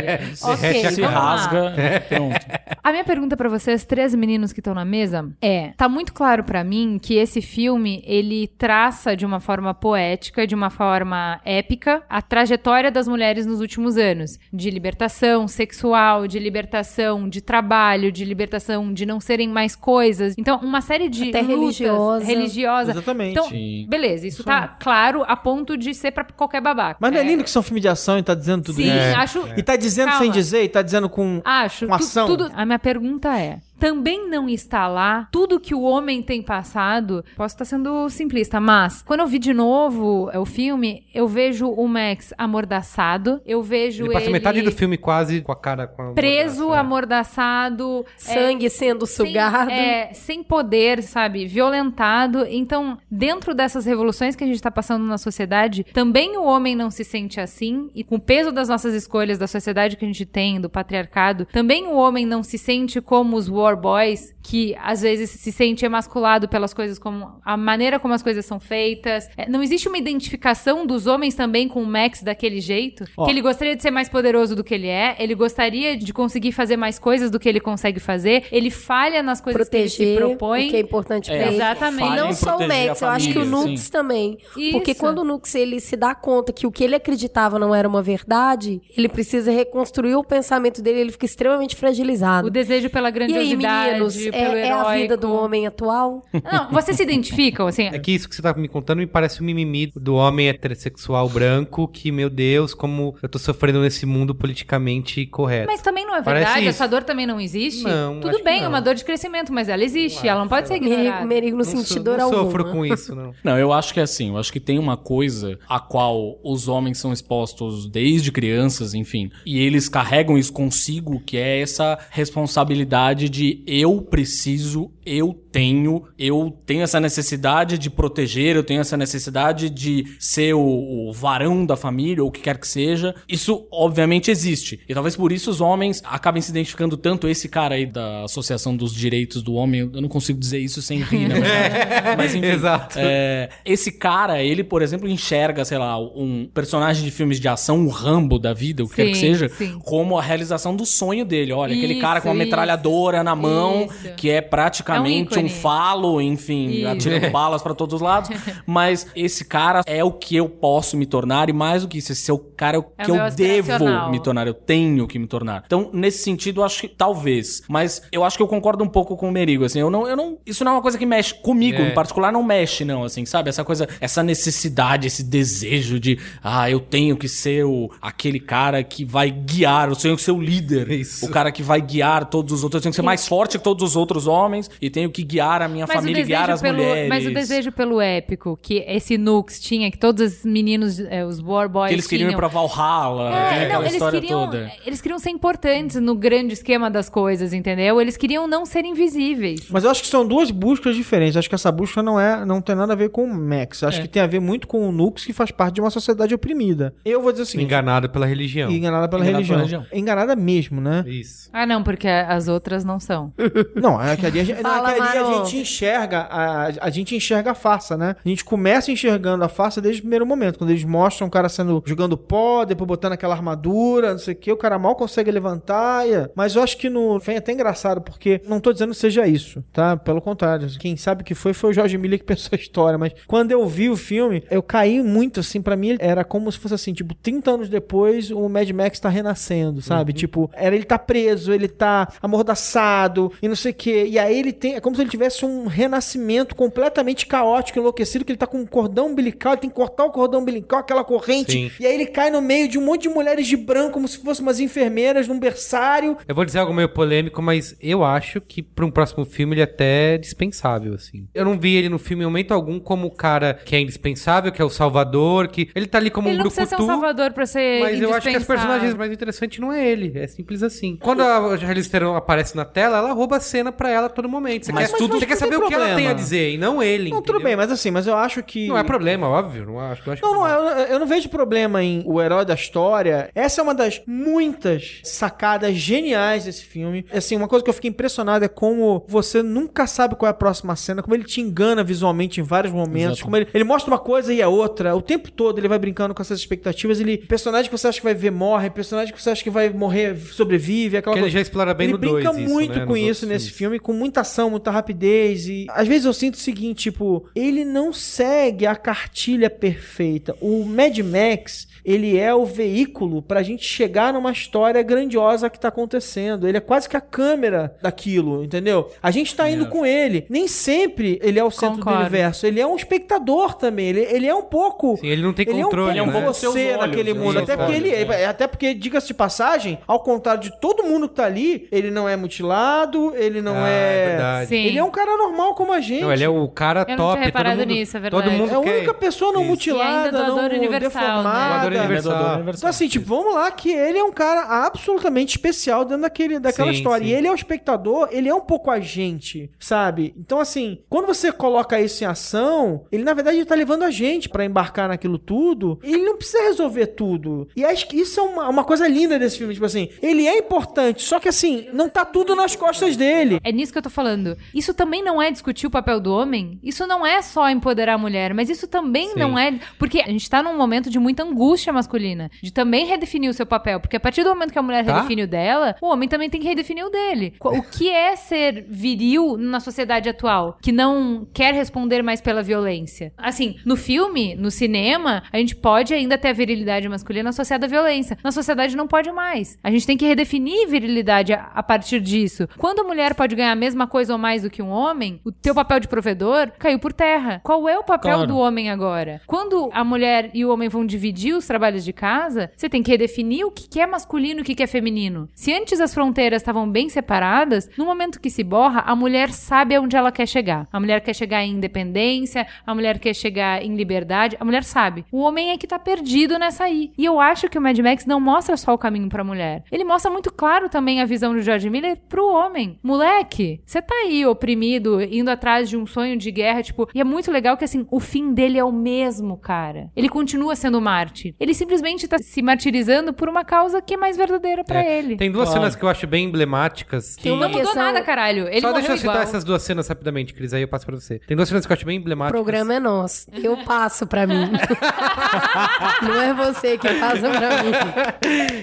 ok, derrete a Se rasga, pronto. A minha pergunta pra vocês, três meninos que estão na mesa, é: tá muito claro pra mim que esse filme ele traça de uma forma poética, de uma forma épica, a trajetória das mulheres nos últimos anos, de libertação sexual, de libertação de trabalho, de libertação de não serem mais coisas. Então, uma série de Até lutas religiosa. religiosa. Exatamente. Então, beleza, isso tá claro a ponto de ser pra qualquer babaca. Mas não é lindo que são filme de ação e tá dizendo tudo Sim, isso? acho. E tá dizendo Calma. sem dizer, e tá dizendo com. Acho. com tu- ação. tudo, a minha pergunta é: também não está lá tudo que o homem tem passado? Posso estar sendo simplista, mas quando eu vi de novo é, o filme, eu vejo o Max amordaçado, eu vejo Ele ele, passa metade do filme quase com a cara com a preso, mordaça, né? amordaçado, é, Sangue sendo sugado. sem, é, sem poder, sabe? Violentado. Então, dentro dessas revoluções que a gente tá passando na sociedade, também o homem não se sente assim. E com o peso das nossas escolhas, da sociedade que a gente tem, do patriarcado, também o homem não se sente como os war boys, que às vezes se sente emasculado pelas coisas como a maneira como as coisas são feitas. É, não existe uma identificação dos homens também com o Max daquele jeito. Ó. Que ele gostaria de ser mais poderoso do que ele é, ele gostaria de conseguir fazer mais coisas do que ele consegue fazer, ele falha nas coisas que ele se proteger propõe. o que é importante É, pra ele. Exatamente. E não só o proteger Max, eu acho que o Nux sim. também. Porque Isso. quando o Nux ele se dá conta que o que ele acreditava não era uma verdade, ele precisa reconstruir o pensamento dele, ele fica extremamente fragilizado. O desejo pela E aí, grandiosidade, meninos, é, é a vida do homem atual? Não, vocês se identificam, assim? É que isso que você tá me contando me parece um mimimi do homem heterossexual branco que, meu Deus, como eu tô sofrendo nesse mundo politicamente correto. Mas também não é Parece verdade, isso. essa dor também não existe. Não, Tudo bem, é não. uma dor de crescimento, mas ela existe, ela não pode ser ignorada. Merigo no Não sentido so- dor não alguma. sofro com isso, não. Não, eu acho que é assim. Eu acho que tem uma coisa a qual os homens são expostos desde crianças, enfim, e eles carregam isso consigo, que é essa responsabilidade de eu preciso, eu tenho, eu tenho essa necessidade de proteger, eu tenho essa necessidade de ser o, o varão da família, ou o que quer que seja. Isso, obviamente, existe. E talvez por isso os homens acabem se identificando tanto. Esse cara aí da Associação dos Direitos do Homem, eu não consigo dizer isso sem rir, na verdade. Mas enfim. Exato. É, esse cara, ele, por exemplo, enxerga, sei lá, um personagem de filmes de ação, um Rambo da vida, o que quer que Sim, seja, sim. como a realização do sonho dele. Olha, aquele Isso, cara com uma isso. metralhadora na mão, Isso. que é praticamente É um um, falo, enfim, Isso. atirando balas pra todos os lados. Mas esse cara é o que eu posso me tornar, e mais do que isso, esse é o cara É que o eu meu devo aspiracional. me tornar, eu tenho que me tornar. Então, nesse sentido, eu acho que talvez. Mas eu acho que eu concordo um pouco com o Merigo, assim, eu não, eu não. Isso não é uma coisa que mexe comigo, É. em particular, não mexe, não, assim, sabe? Essa coisa, essa necessidade, esse desejo de, ah, eu tenho que ser o, aquele cara que vai guiar, eu tenho que ser o líder, Isso. o cara que vai guiar todos os outros, eu tenho que ser mais mais forte que todos os outros homens e tenho que guiar a minha Mas família e guiar as pelo, mulheres. mas o desejo pelo épico que esse Nux tinha, que todos os meninos, eh, os War Boys que eles queriam ir tinham. pra Valhalla, É, tem não, aquela eles história queriam, toda. eles queriam ser importantes no grande esquema das coisas, entendeu? Eles queriam não ser invisíveis. Mas eu acho que são duas buscas diferentes. Acho que essa busca não é, não tem nada a ver com o Max. Acho É. que tem a ver muito com o Nux, que faz parte de uma sociedade oprimida. Eu vou dizer o seguinte: Enganado pela religião. enganada pela Enganada religião. pela religião. Enganada mesmo, né? Isso. Ah, não, porque as outras não são. Não, é que ali, a é Fala, a gente enxerga, a, a gente enxerga a farsa, né? A gente começa enxergando a farsa desde o primeiro momento, quando eles mostram o cara sendo jogando pó, depois botando aquela armadura, não sei o que, o cara mal consegue levantar. e- Mas eu acho que no foi até engraçado, porque não tô dizendo que seja isso, tá? Pelo contrário, quem sabe que foi foi o Jorge Miller que pensou a história, mas quando eu vi o filme, eu caí muito assim, pra mim era como se fosse assim, tipo, 30 anos depois o Mad Max tá renascendo, sabe? Tipo, era ele tá preso, ele tá amordaçado e não sei o quê. E aí ele tem, é como se ele tivesse um renascimento completamente caótico, enlouquecido, que ele tá com um cordão umbilical, ele tem que cortar o cordão umbilical, aquela corrente, Sim. e aí ele cai no meio de um monte de mulheres de branco, como se fossem umas enfermeiras num berçário. Eu vou dizer algo meio polêmico, mas eu acho que pra um próximo filme ele é até dispensável, assim. Eu não vi ele no filme em momento algum como o cara que é indispensável, que é o salvador, que ele tá ali como Ele um não precisa ser um salvador pra ser Mas eu acho que as personagens mais interessantes não é ele. É simples assim. Quando a Charlize Theron aparece na tela, ela rouba a cena pra ela a todo momento. Você Mas quer, tudo- você quer não saber o que ela problema. tem a dizer e não ele. Não, tudo entendeu? bem, mas assim, mas eu acho que. Não é problema, óbvio. Não acho, não acho Não, que não, eu, eu não vejo problema em o herói da história. Essa é uma das muitas sacadas geniais desse filme. Assim, uma coisa que eu fiquei impressionado é como você nunca sabe qual é a próxima cena, como ele te engana visualmente em vários momentos, Exato. como ele, ele mostra uma coisa e é outra. O tempo todo ele vai brincando com essas expectativas. Ele, personagem que você acha que vai ver morre, personagem que você acha que vai morrer sobrevive, aquela Que ele coisa. já explora bem ele no brinca 2 isso, muito né, com isso nesse filmes. filme, com muita ação, muita rapidez. E às vezes eu sinto o seguinte: tipo, ele não segue a cartilha perfeita. O Mad Max, ele é o veículo pra gente chegar numa história grandiosa que tá acontecendo. Ele é quase que a câmera daquilo, entendeu? A gente tá indo com ele. Nem sempre ele é o centro Concordo. do universo. Ele é um espectador também. Ele, ele é um pouco. Sim, ele não tem Ele é um controle, pouco né? você olhos, naquele né? mundo. Seus Até porque olhos, ele. é. Até porque, diga-se de passagem, ao contrário de todo mundo que tá ali, ele não é mutilado, ele não Ah, é. é. Ele é um cara normal como a gente. Não, ele é o cara Eu não top. tinha reparado todo mundo, nisso, é verdade. Todo mundo É a única pessoa não Isso. mutilada, E ainda não universal, né? deformada. Doador universal. Então, assim, tipo, vamos lá que ele é um cara absolutamente especial dentro daquele, daquela Sim, história. sim. E ele é o espectador, ele é um pouco a gente, sabe? Então, assim, quando você coloca isso em ação, ele, na verdade, tá levando a gente pra embarcar naquilo tudo. E ele não precisa resolver tudo. E acho que isso é uma, uma coisa linda desse filme. Tipo assim, ele é importante, só que, assim, não tá tudo nas costas dele. É nisso que eu tô falando. Isso também não é discutir o papel do homem. Isso não é só empoderar a mulher, mas isso também Sim. não é. Porque a gente tá num momento de muita angústia masculina. De também redefinir o seu papel. Porque a partir do momento que a mulher Tá. redefine o dela, o homem também tem que redefinir o dele. O que é ser viril na sociedade atual? Que não quer responder mais pela violência. Assim, no filme, no cinema, a gente pode ainda ter a virilidade masculina associada à violência. Na sociedade não pode mais. A gente tem que redefinir virilidade a, a partir disso. Quando a mulher pode ganhar a mesma coisa ou mais do que um homem, o teu papel de provedor caiu por terra. Qual é o papel Claro. do homem agora? Quando a mulher e o homem vão dividir os trabalhos de casa, você tem que redefinir o que é masculino e o que é feminino. Se antes as fronteiras estavam bem separadas, no momento que se borra, a mulher sabe aonde ela quer chegar. A mulher quer chegar em independência, a mulher quer chegar em liberdade, a mulher sabe. O homem é que tá perdido nessa aí. E eu acho que o Mad Max não mostra só o caminho pra mulher. Ele mostra muito claro também a visão do George Miller pro homem. Moleque, você tá aí oprimido, indo atrás de um sonho de guerra, tipo, e é muito legal que assim, o fim dele é o mesmo, cara. Ele continua sendo mártir. Ele simplesmente tá se martirizando por uma causa que é mais verdadeira pra É, ele. Tem duas Claro. cenas que eu acho bem emblemáticas. Que... Tem uma Não mudou nada, caralho. Ele Só deixa eu morreu citar igual. essas duas cenas rapidamente, Cris, aí eu passo pra você. Tem duas cenas que eu acho bem O emblemáticas. programa é nosso. Eu passo pra mim. Não é você que passa pra mim.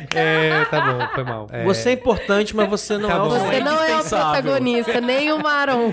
É, tá bom, foi mal. É, Você é importante, mas você não Tá é o. Você não é o protagonista, nem o Maron.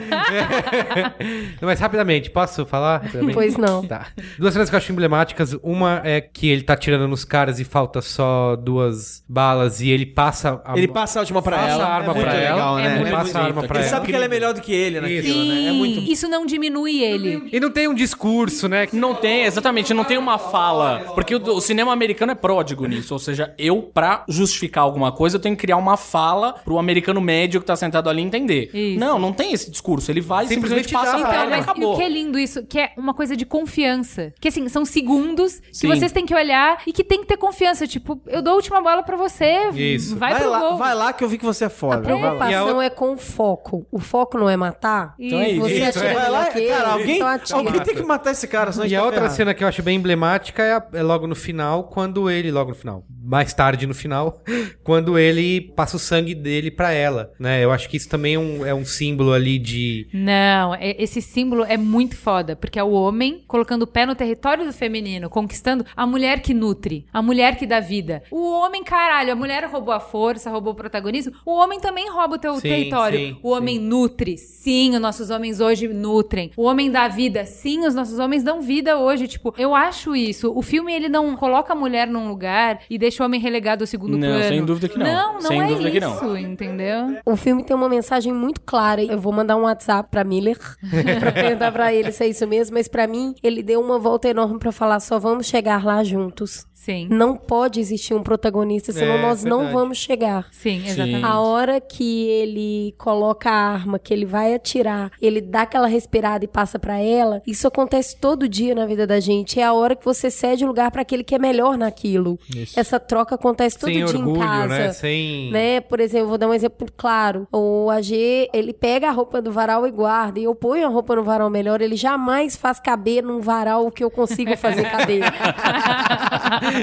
Não, mas rapidamente, posso falar? Rapidamente? Pois não. Tá. Duas cenas que eu acho emblemáticas. Uma é que ele tá tirando nos caras e falta só duas balas e ele passa a Ele passa a última pra Passa ela. a arma é pra ela. legal, É né? Ele passa a arma pra Ele ela. sabe que ela é melhor do que ele naquilo, Sim, né? É muito... isso não diminui ele. E não tem um discurso, né? Não tem, exatamente, não tem uma fala. Porque o, o cinema americano é pródigo nisso. Ou seja, eu, pra justificar alguma coisa, eu tenho que criar uma fala pro americano médio que tá sentado ali entender. Isso. Não, não tem esse discurso. Ele vai e Simplesmente simplesmente passa dá pra ela Então, e mas e o que é lindo isso, que é uma coisa de confiança. Que assim, são segundos que Sim. vocês têm que olhar e que tem que ter confiança. Tipo, eu dou a última bola pra você, Isso. vai, Vai pro lá, gol. vai lá que eu vi que você é A foda. Lá. preocupação a é com o foco. O foco não é matar? Então é isso. Você Isso, atira é. Vai lá, cara, alguém, então atira. alguém tem que matar esse cara, senão E gente a tá outra ferrado. cena que eu acho bem emblemática é, a- é logo no final, quando ele, logo no final, mais tarde no final, quando ele passa o sangue dele pra ela, né? Eu acho que isso também é um, é um símbolo ali de... Não, é- esse símbolo é muito foda, porque é o homem colocando o pé no território do feminino, conquistando a mulher que nutre, a mulher que dá vida. O homem, caralho, a mulher roubou a força, roubou o protagonismo, o homem também rouba o teu Sim, território. sim, o homem nutre, sim, os nossos homens hoje nutrem. O homem dá vida, sim, os nossos homens dão vida hoje. Tipo, eu acho isso. O filme, ele não coloca a mulher num lugar e deixa o homem relegado ao segundo Não, plano. sem dúvida que não. Não, não Sem é dúvida que isso, não. entendeu? O filme tem uma mensagem muito clara. Eu vou mandar um WhatsApp pra Miller pra perguntar pra ele se é isso mesmo. Mas pra mim, ele deu uma volta enorme pra falar: só vamos chegar lá juntos. Sim. Não pode existir um protagonista, senão É, nós não verdade. vamos chegar. Sim, exatamente. A hora que ele coloca a arma, que ele vai atirar, ele dá aquela respirada e passa pra ela, isso acontece todo dia na vida da gente. É a hora que você cede o lugar pra aquele que é melhor naquilo. Essa troca acontece todo sem dia orgulho, em casa. né? Sem... Né? Por exemplo, vou dar um exemplo claro. O AG, ele pega a roupa do varal e guarda. E eu ponho a roupa no varal melhor. Ele jamais faz caber num varal o que eu consigo fazer caber.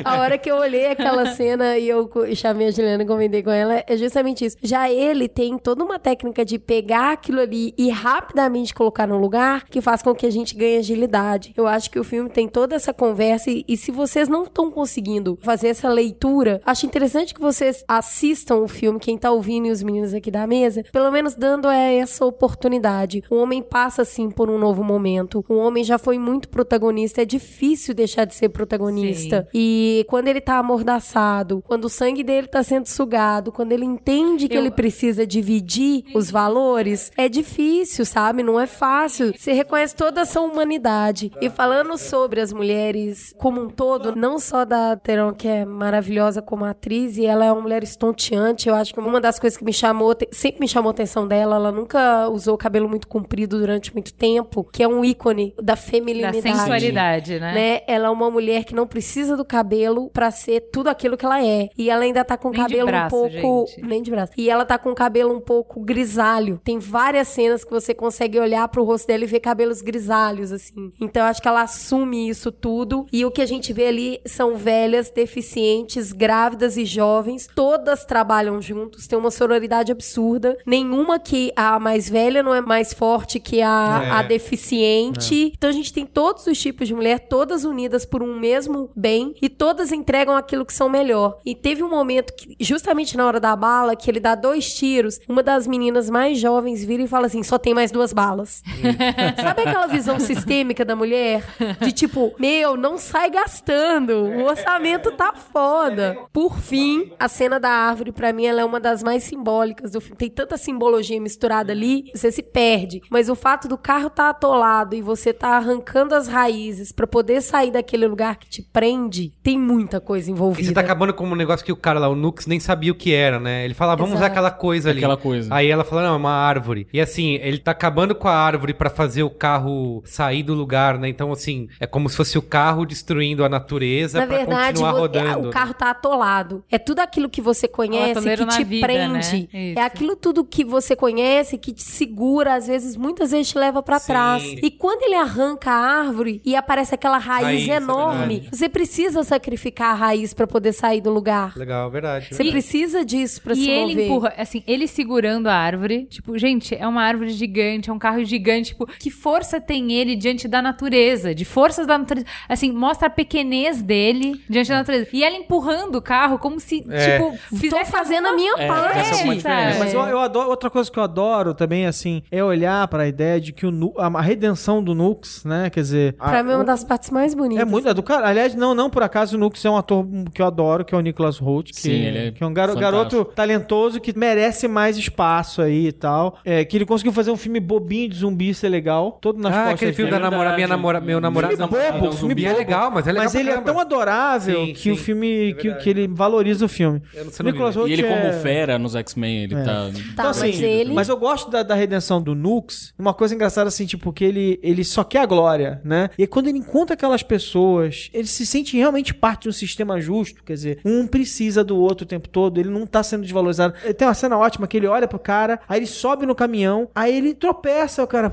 A hora que eu olhei aquela cena e eu chamei a Juliana e comentei com ela, é justamente isso. Já ele tem toda uma técnica de pegar aquilo ali e rapidamente colocar no lugar que faz com que a gente ganhe agilidade. Eu acho que o filme tem toda essa conversa e, e se vocês não estão conseguindo fazer essa leitura, acho interessante que vocês assistam o filme, quem tá ouvindo e os meninos aqui da mesa, pelo menos dando é, essa oportunidade. O homem passa assim por um novo momento. O homem já foi muito protagonista, é difícil deixar de ser protagonista. E quando ele tá amordaçado, quando o sangue dele tá sendo sugado, quando ele entende que Eu- ele precisa dividir os valores, é difícil, sabe? Não é fácil. Você reconhece toda essa humanidade. E falando sobre as mulheres como um todo, não só da Teron, que é maravilhosa como atriz, e ela é uma mulher estonteante, eu acho que uma das coisas que me chamou, sempre me chamou a atenção dela, ela nunca usou cabelo muito comprido durante muito tempo, que é um ícone da Da feminilidade sensualidade, né? né? Ela é uma mulher que não precisa do cabelo pra ser tudo aquilo que ela é. E ela ainda tá com o cabelo braço, um pouco. gente. Nem de braço. E ela tá com o cabelo um pouco grisalho. Tem várias cenas que você consegue olhar pro rosto dela e ver cabelos grisalhos, assim. Então eu acho que ela assume isso tudo. E o que a gente vê ali são velhas, deficientes, grávidas e jovens. Todas trabalham juntos. Tem uma sororidade absurda. Nenhuma que a mais velha não é mais forte que a, É. a deficiente. Então a gente tem todos os tipos de mulher, todas unidas por um mesmo bem e todas entregam aquilo que são melhor. E teve um momento que, justamente na hora da bala, que ele dá dois tiros, uma das meninas mais jovens vira e fala assim: só tem mais duas balas. Sabe aquela visão sistêmica da mulher? De tipo, meu, não sai gastando. O orçamento tá foda. Por fim, a cena da árvore, pra mim, ela é uma das mais simbólicas do filme. Tem tanta simbologia misturada ali, você se perde. Mas o fato do carro tá atolado e você tá arrancando as raízes pra poder sair daquele lugar que te prende, tem muita coisa E envolvida. você tá acabando com um negócio que o cara lá, o Nux, nem sabia o que era, né? Ele fala, vamos usar Exato. aquela coisa ali. Aquela coisa. Aí ela fala, não, é uma árvore. E assim, ele tá acabando com a árvore pra fazer o carro sair do lugar, né? Então, assim, é como se fosse o carro destruindo a natureza Na pra verdade, continuar é, rodando. o carro tá atolado. É tudo aquilo que você conhece atoleiro que te vida, prende. né? Isso. É aquilo tudo que você conhece que te segura, às vezes, muitas vezes te leva pra Sim. trás. E quando ele arranca a árvore e aparece aquela raiz, Raiz, é enorme, verdade. você precisa sacrificar a raiz pra poder sair do lugar. Legal, verdade. Você precisa disso pra e se ele mover. empurra, assim, ele segurando a árvore. Tipo, gente, é uma árvore gigante, é um carro gigante. Tipo, que força tem ele diante da natureza? De forças da natureza. Assim, mostra a pequenez dele diante da natureza. E ela empurrando o carro como se, É. tipo, fizesse fazendo a minha É, parte. essa é uma diferença. Mas eu, eu adoro, outra coisa que eu adoro também, assim, é olhar pra ideia de que o, a, a redenção do Nux, né? Quer dizer. a- Pra mim é uma das partes mais bonitas. É muito, é do cara. Aliás, não, não por acaso o Nux é um ator que eu adoro, que é o Nicholas Holt. Que, Sim, ele é que é um garo- garoto talentoso que merece mais espaço aí e tal. É, que ele conseguiu fazer um filme bobinho de zumbi ser legal, todo nas Ah, costas aquele filme da dele. namora, minha verdade. namora, meu namorado. Filme namorado bobo, é um filme zumbi é bobo. legal, mas é legal Mas ele é tão adorável Sim, que o sim, filme é que, que ele valoriza o filme. Eu não sei o nome Nicholas. Holt E ele é- como fera nos X-Men, ele tá... Tá, então, assim, mas ele... Mas eu gosto da, da redenção do Nux. Uma coisa engraçada, assim, tipo, que ele, ele só quer a glória, né? E quando ele encontra aquelas pessoas, ele se sente realmente parte de um sistema justo. Quer dizer, um precisa do outro o tempo todo, ele não tá sendo desvalorizado. Tem uma cena ótima que ele olha pro cara, aí ele sobe no caminhão, aí ele tropeça, o cara.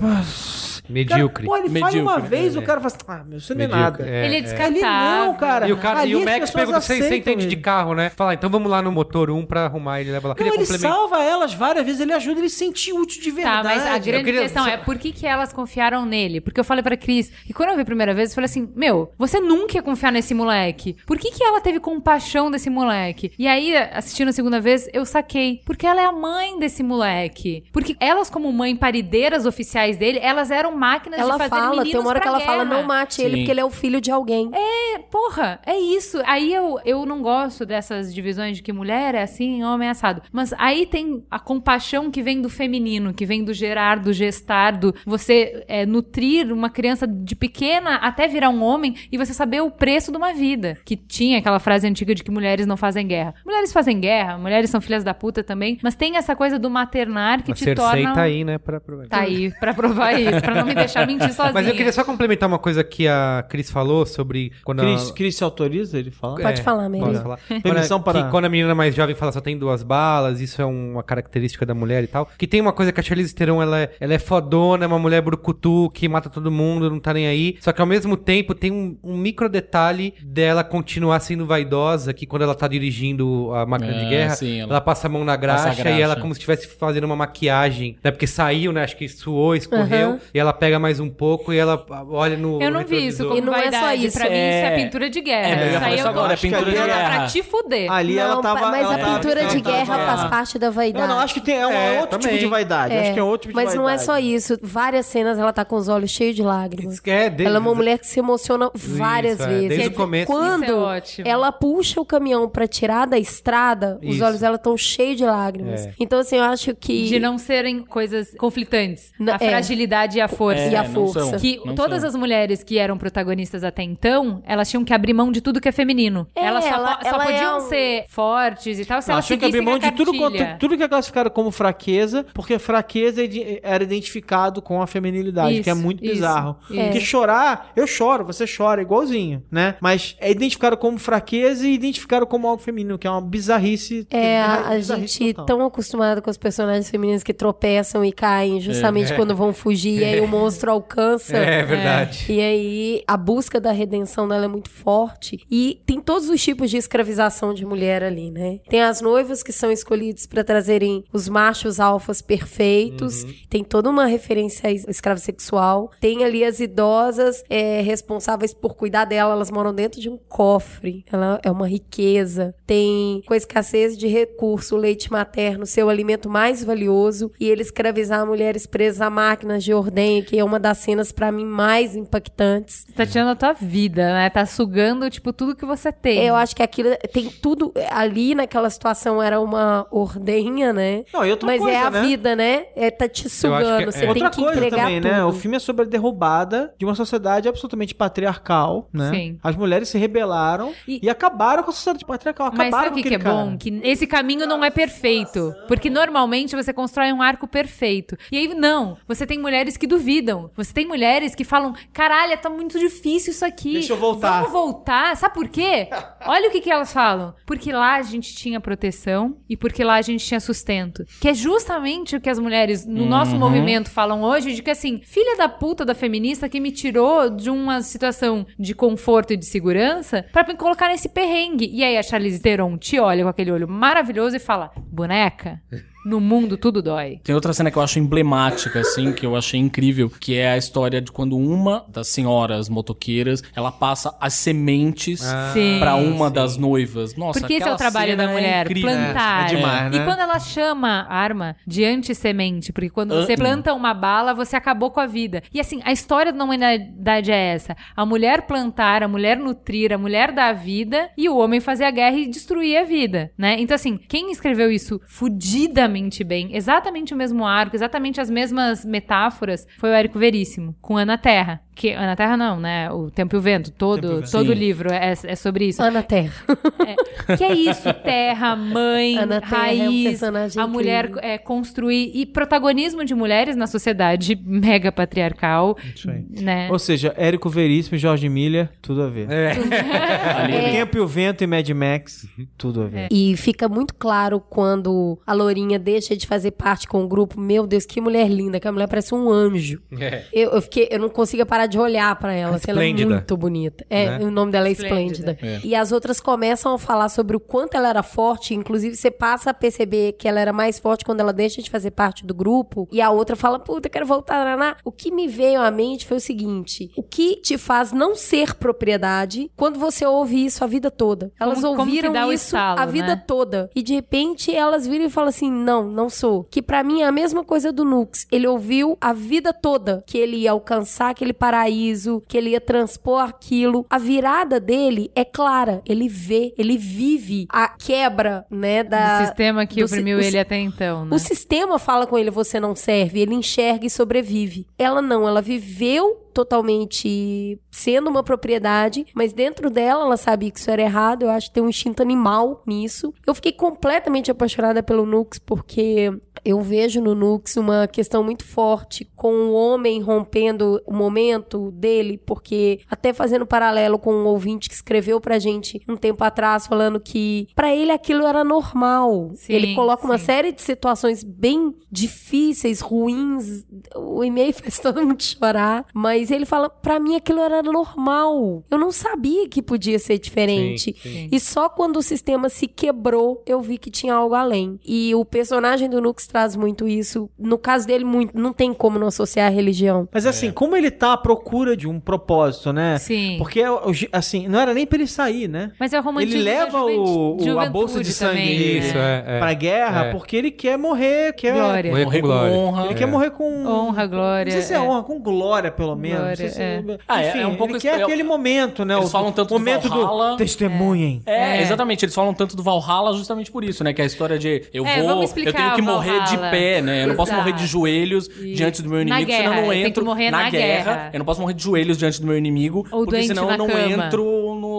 Medíocre. Cara, pô, ele faz uma Medíocre, vez, é. o cara fala assim, ah, meu, isso não é Medíocre, nada. é, ele é é. descartável. Ele não, cara. E o, cara, Ali e o Max pergunta, você, você entende de ele." carro, né? Fala, então vamos lá no motor 1 pra arrumar ele leva lá. Não, ele salva elas várias vezes, ele ajuda ele a se sentir útil de Tá, verdade. mas a grande queria- questão é por que, que elas confiaram nele? Porque eu falei pra Cris, e quando eu vi a primeira vez, eu falei assim: Meu, você nunca ia confiar nesse moleque. Por que, que ela teve compaixão desse moleque? E aí, assistindo a segunda vez, eu saquei. Porque ela é a mãe desse moleque. Porque elas, como mãe parideiras oficiais dele, elas eram máquinas Ela de fazer fala, meninos tem uma hora que ela fala, guerra. não mate ele Sim. porque ele é o filho de alguém. É, porra, é isso. Aí eu, eu não gosto dessas divisões de que mulher é assim, homem é assado. Mas aí tem a compaixão que vem do feminino, que vem do gerar, do gestar, do você é, nutrir uma criança de pequena até virar um homem e você saber o preço de uma vida. Que tinha aquela frase antiga de que mulheres não fazem guerra. Mulheres fazem guerra, mulheres são filhas da puta também, mas tem essa coisa do maternar que A te Cersei torna... tá aí, né? Pra, pra... Tá aí, pra provar isso, pra não me deixar mentir sozinha. Mas eu queria só complementar uma coisa que a Cris falou sobre quando Cris, a... Cris se autoriza ele fala? Pode falar, Mary. Posso falar? Permissão para- que quando a menina mais jovem fala só tem duas balas, isso é uma característica da mulher e tal. Que tem uma coisa que a Charlize Theron, ela é, ela é fodona, é uma mulher brucutu que mata todo mundo, não tá nem aí. Só que ao mesmo tempo tem um, um micro detalhe dela continuar sendo vaidosa, que quando ela tá dirigindo a máquina de É, guerra, sim, ela... ela passa a mão na graxa, graxa. e ela como se estivesse fazendo uma maquiagem, né? Porque saiu, né? Acho que suou, escorreu, Aham. e ela pega mais um pouco e ela olha no Eu não vi isso como E não é só vaidade. isso. Pra mim, isso é É- pintura de guerra. É, isso aí isso eu agora, é pintura de Ela guerra. pra te fuder. Ali ela Não, tava. mas ela a tava- pintura ela de tava- guerra faz parte da vaidade. Não, não, acho que tem, é, um É, outro também. tipo de vaidade. Acho que é outro tipo de Mas não é vaidade. só isso. Várias cenas ela tá com os olhos cheios de lágrimas. É, desde- Ela é uma mulher que se emociona várias é, vezes. desde o começo. Quando Isso é ótimo. ela puxa o caminhão pra tirar da estrada, os Isso. olhos dela estão cheios de lágrimas. É. Então, assim, eu acho que. De não serem coisas conflitantes. A é. fragilidade e a força. É, E a não força. são, Que todas são. as mulheres que eram protagonistas até então, elas tinham que abrir mão de tudo que é feminino. É, elas só, ela- só ela é podiam um- ser fortes e tal se Ela elas tinha que abrir mão a de tudo, tudo que é classificado como fraqueza, porque fraqueza é era identificado com a feminilidade, que é Isso, muito isso, bizarro. isso. Porque chorar, eu choro, você chora, igualzinho, né? Mas é identificado como fraqueza e identificado como algo feminino, que é uma bizarrice. É, a, a bizarrice gente total. tão acostumado com os personagens femininos que tropeçam e caem justamente quando vão fugir, e aí o monstro alcança. É verdade. E aí, a busca da redenção dela é muito forte. E tem todos os tipos de escravização de mulher ali, né? Tem as noivas que são escolhidas para trazerem os machos alfas perfeitos. Tem toda uma referência a es- escravo sexual. Tem ali as idosas é, responsáveis por cuidar dela. Elas moram dentro de um cofre. Ela é uma riqueza. Tem com a escassez de recurso, o leite materno, seu alimento mais valioso. E ele escravizar mulheres presas a máquinas de ordenha, que é uma das cenas para mim mais impactantes. Tá tirando a tua vida, né? Tá sugando, tipo, tudo que você tem. Eu acho que aquilo tem tudo ali naquela situação era uma ordenha, né? Não, e outra Mas coisa, é a né? vida, né? É tá te sugando, que- você é. tem Outra que coisa entregar também, tudo. né? O filme é sobre a derrubada de uma sociedade absolutamente patriarcal, né? Sim. As mulheres se rebelaram e, E- acabaram com a sociedade patriarcal. Mas Acabaram sabe o com que, que é cara. bom? Que esse caminho não é perfeito. Porque normalmente você constrói um arco perfeito. E aí, não. Você tem mulheres que duvidam. Você tem mulheres que falam: caralho, tá muito difícil isso aqui. Deixa eu voltar." Vamos voltar. Sabe por quê? Olha o que, que elas falam. Porque lá a gente tinha proteção e porque lá a gente tinha sustento. Que é justamente o que as mulheres no nosso movimento falam hoje: de que assim, filha da puta da feminista que me tirou de uma situação de conforto e de segurança pra me colocar nesse perrengue. E aí a Charlize Theron te olha com aquele olho maravilhoso e fala: boneca. No mundo tudo dói. Tem outra cena que eu acho emblemática, assim, que eu achei incrível, que é a história de quando uma das senhoras motoqueiras, ela passa as sementes Sim. pra uma das noivas. Nossa, Porque esse é o trabalho da é mulher, incrível. plantar. É demais, né? E quando ela chama a arma de antissemente, porque quando você Ah, planta uma bala, você acabou com a vida. E assim, a história da humanidade é essa: a mulher plantar, a mulher nutrir, a mulher dar a vida e o homem fazer a guerra e destruir a vida, né? Então assim, quem escreveu isso fudidamente bem, exatamente o mesmo arco, exatamente as mesmas metáforas, foi o Érico Veríssimo, com Ana Terra. Que Ana Terra não, né? O Tempo e o Vento, todo, Tempo e o Vento. todo Sim. livro é, é sobre isso. Ana Terra. Que é isso, terra, mãe, Ana Terra é um raiz, a mulher é, construir e protagonismo de mulheres na sociedade mega patriarcal, Isso aí. né? Ou seja, Érico Veríssimo e Jorge Miller, tudo a ver. É. O Tempo e o Vento e Mad Max, tudo a ver. E fica muito claro quando a Lourinha deixa de fazer parte com o grupo. Meu Deus, que mulher linda, que a mulher parece um anjo. É. Eu, eu fiquei, eu não consigo parar de olhar pra ela, assim, ela é muito bonita. É, Né? o nome dela é Esplêndida. Esplêndida. E as outras começam a falar sobre o quanto ela era forte, inclusive você passa a perceber que ela era mais forte quando ela deixa de fazer parte do grupo, e a outra fala, puta, eu quero voltar, Naná. O que me veio à mente foi o seguinte, o que te faz não ser propriedade quando você ouve isso a vida toda? Elas Como- como que ouviram dá o isso estalo, a vida né? toda. E de repente elas viram e falam assim: não, não sou. Que pra mim é a mesma coisa do Nux. Ele ouviu a vida toda que ele ia alcançar aquele paraíso, que ele ia transpor aquilo. A virada dele é clara. Ele vê, ele vive a quebra, né, da. do sistema que do oprimiu o ele até então, né? O sistema fala com ele, você não serve, ele enxerga e sobrevive. Ela não, ela viveu totalmente sendo uma propriedade, mas dentro dela ela sabia que isso era errado, eu acho que tem um instinto animal nisso. Eu fiquei completamente apaixonada pelo Nux porque eu vejo no Nux uma questão muito forte com o homem rompendo o momento dele, porque até fazendo paralelo com um ouvinte que escreveu pra gente um tempo atrás falando que pra ele aquilo era normal. Sim, ele coloca uma sim. série de situações bem difíceis, ruins. O e-mail fez todo mundo chorar, mas ele fala, pra mim aquilo era normal. Eu não sabia que podia ser diferente. Sim, sim. E só quando o sistema se quebrou, eu vi que tinha algo além. E o personagem do Nux traz muito isso. No caso dele, muito, não tem como não associar a religião. Mas assim, como ele tá à procura de um propósito, né? Sim. Porque, assim, não era nem pra ele sair, né? Mas é o romantismo Ele leva o- o- a bolsa de juventude sangue também, dele. né? Isso, é. é. Pra guerra, É. porque ele quer morrer, quer... Glória. Morrer Morrer com honra. Ele quer morrer com... Honra, glória. Não sei se é, é. honra, com glória, pelo menos. Se- é. Ah, é- Enfim, é um pouco ele quer isso- aquele momento, né? Eles o falam tanto do momento Valhalla. testemunhem. É, É. exatamente. Eles falam tanto do Valhalla justamente por isso, né? Que é a história de eu É, vou, eu tenho que morrer de pé, né? Eu não posso morrer de joelhos E- diante do meu inimigo, senão eu não que entro morrer na guerra. Eu não posso morrer de joelhos diante do meu inimigo, Ou porque senão na eu não cama. entro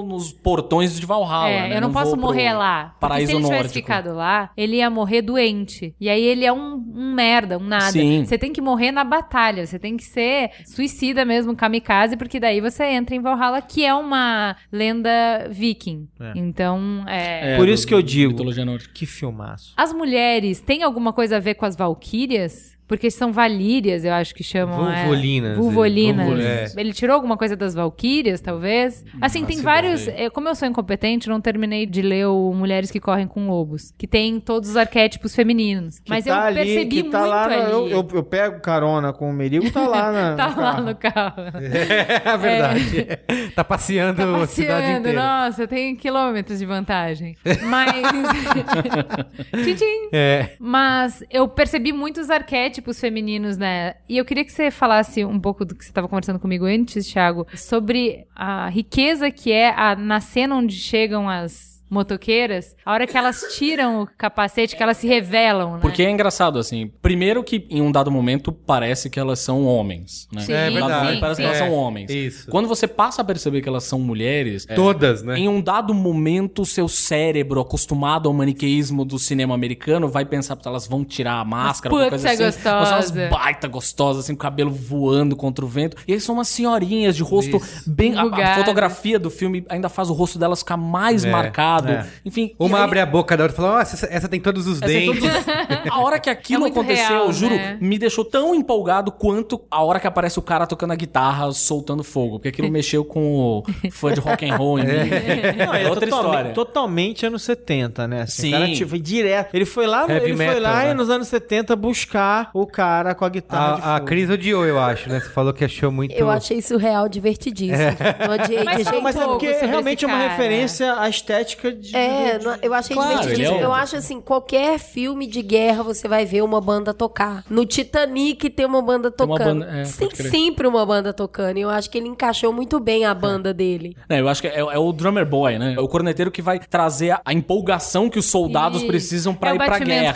no- nos portões de Valhalla, É, né? eu não, posso vou pro morrer lá. Porque Paraíso se ele tivesse nórdico. ficado lá, ele ia morrer doente. E aí ele é um, um merda, um nada. Sim. Você tem que morrer na batalha. Você tem que ser suicida mesmo, kamikaze, porque daí você entra em Valhalla, que é uma lenda viking. É. Então, é... É, Por isso que eu digo. Mitologia nórdica. Que filmaço. As mulheres têm alguma coisa a ver com as valquírias? Porque são valírias, eu acho que chamam. é. Vulvolinas, Vulvolinas. vulvo- é. Ele tirou alguma coisa das valquírias, talvez? Assim, tem faço vários. ideia. é, Como eu sou incompetente, não terminei de ler o Mulheres que Correm com Lobos. Que tem todos os arquétipos femininos. Que Mas tá eu ali, percebi tá muito lá. ali. eu, eu, eu pego carona com o Merigo, tá lá na. tá no lá no carro. É verdade. tá passeando Tá a cidade passeando, inteira. nossa, tem quilômetros de vantagem. Mas. Tchim-tchim. É. Mas eu percebi muitos arquétipos femininos, né? E eu queria que você falasse um pouco do que você estava conversando comigo antes, Thiago, sobre a riqueza que é a, na cena onde chegam as motoqueiras, a hora que elas tiram o capacete, que elas se revelam, né? Porque é engraçado, assim. Primeiro que em um dado momento parece que elas são homens, né? Sim, É Em um dado verdade. momento parece sim. que elas É, são homens. isso. Quando você passa a perceber que elas são mulheres, é, Todas, né? Em um dado momento, o seu cérebro, acostumado ao maniqueísmo do cinema americano, vai pensar que elas vão tirar a máscara, alguma putz, coisa é assim. Elas são gostosa. umas baita gostosas, assim, com o cabelo voando contra o vento. E aí são umas senhorinhas de rosto bem... A, a fotografia do filme ainda faz o rosto delas ficar mais É. marcado. Lado. É. Enfim. Uma aí- abre a boca da outra e fala, nossa, essa, essa tem todos os essa é dentes. todo- A hora que aquilo É aconteceu, real, eu juro, né? me deixou tão empolgado quanto a hora que aparece o cara tocando a guitarra, soltando fogo. Porque aquilo mexeu com o fã de rock and roll em mim. Não, É é outra totalmente, história. totalmente anos 70, né? Assim, Sim. O cara tipo, foi direto. Ele foi lá, Heavy ele foi metal, lá né? e nos anos 70 buscar o cara com a guitarra de A, a. Cris odiou, eu acho, né? Você falou que achou muito... Eu achei surreal, divertidíssimo. Não odiei Mas de jeito Mas é porque realmente é uma referência à estética de. É, de- eu achei Claro, divertidíssimo. ele é um- Eu acho assim, qualquer filme de guerra você vai ver uma banda tocar. No Titanic tem uma banda Tem uma tocando. banda- é, tem sempre uma banda tocando. E eu acho que ele encaixou muito bem a banda dele. É, eu acho que é, é o drummer boy, né? É o corneteiro que vai trazer a, a empolgação que os soldados Isso. precisam pra É ir pra guerra. É o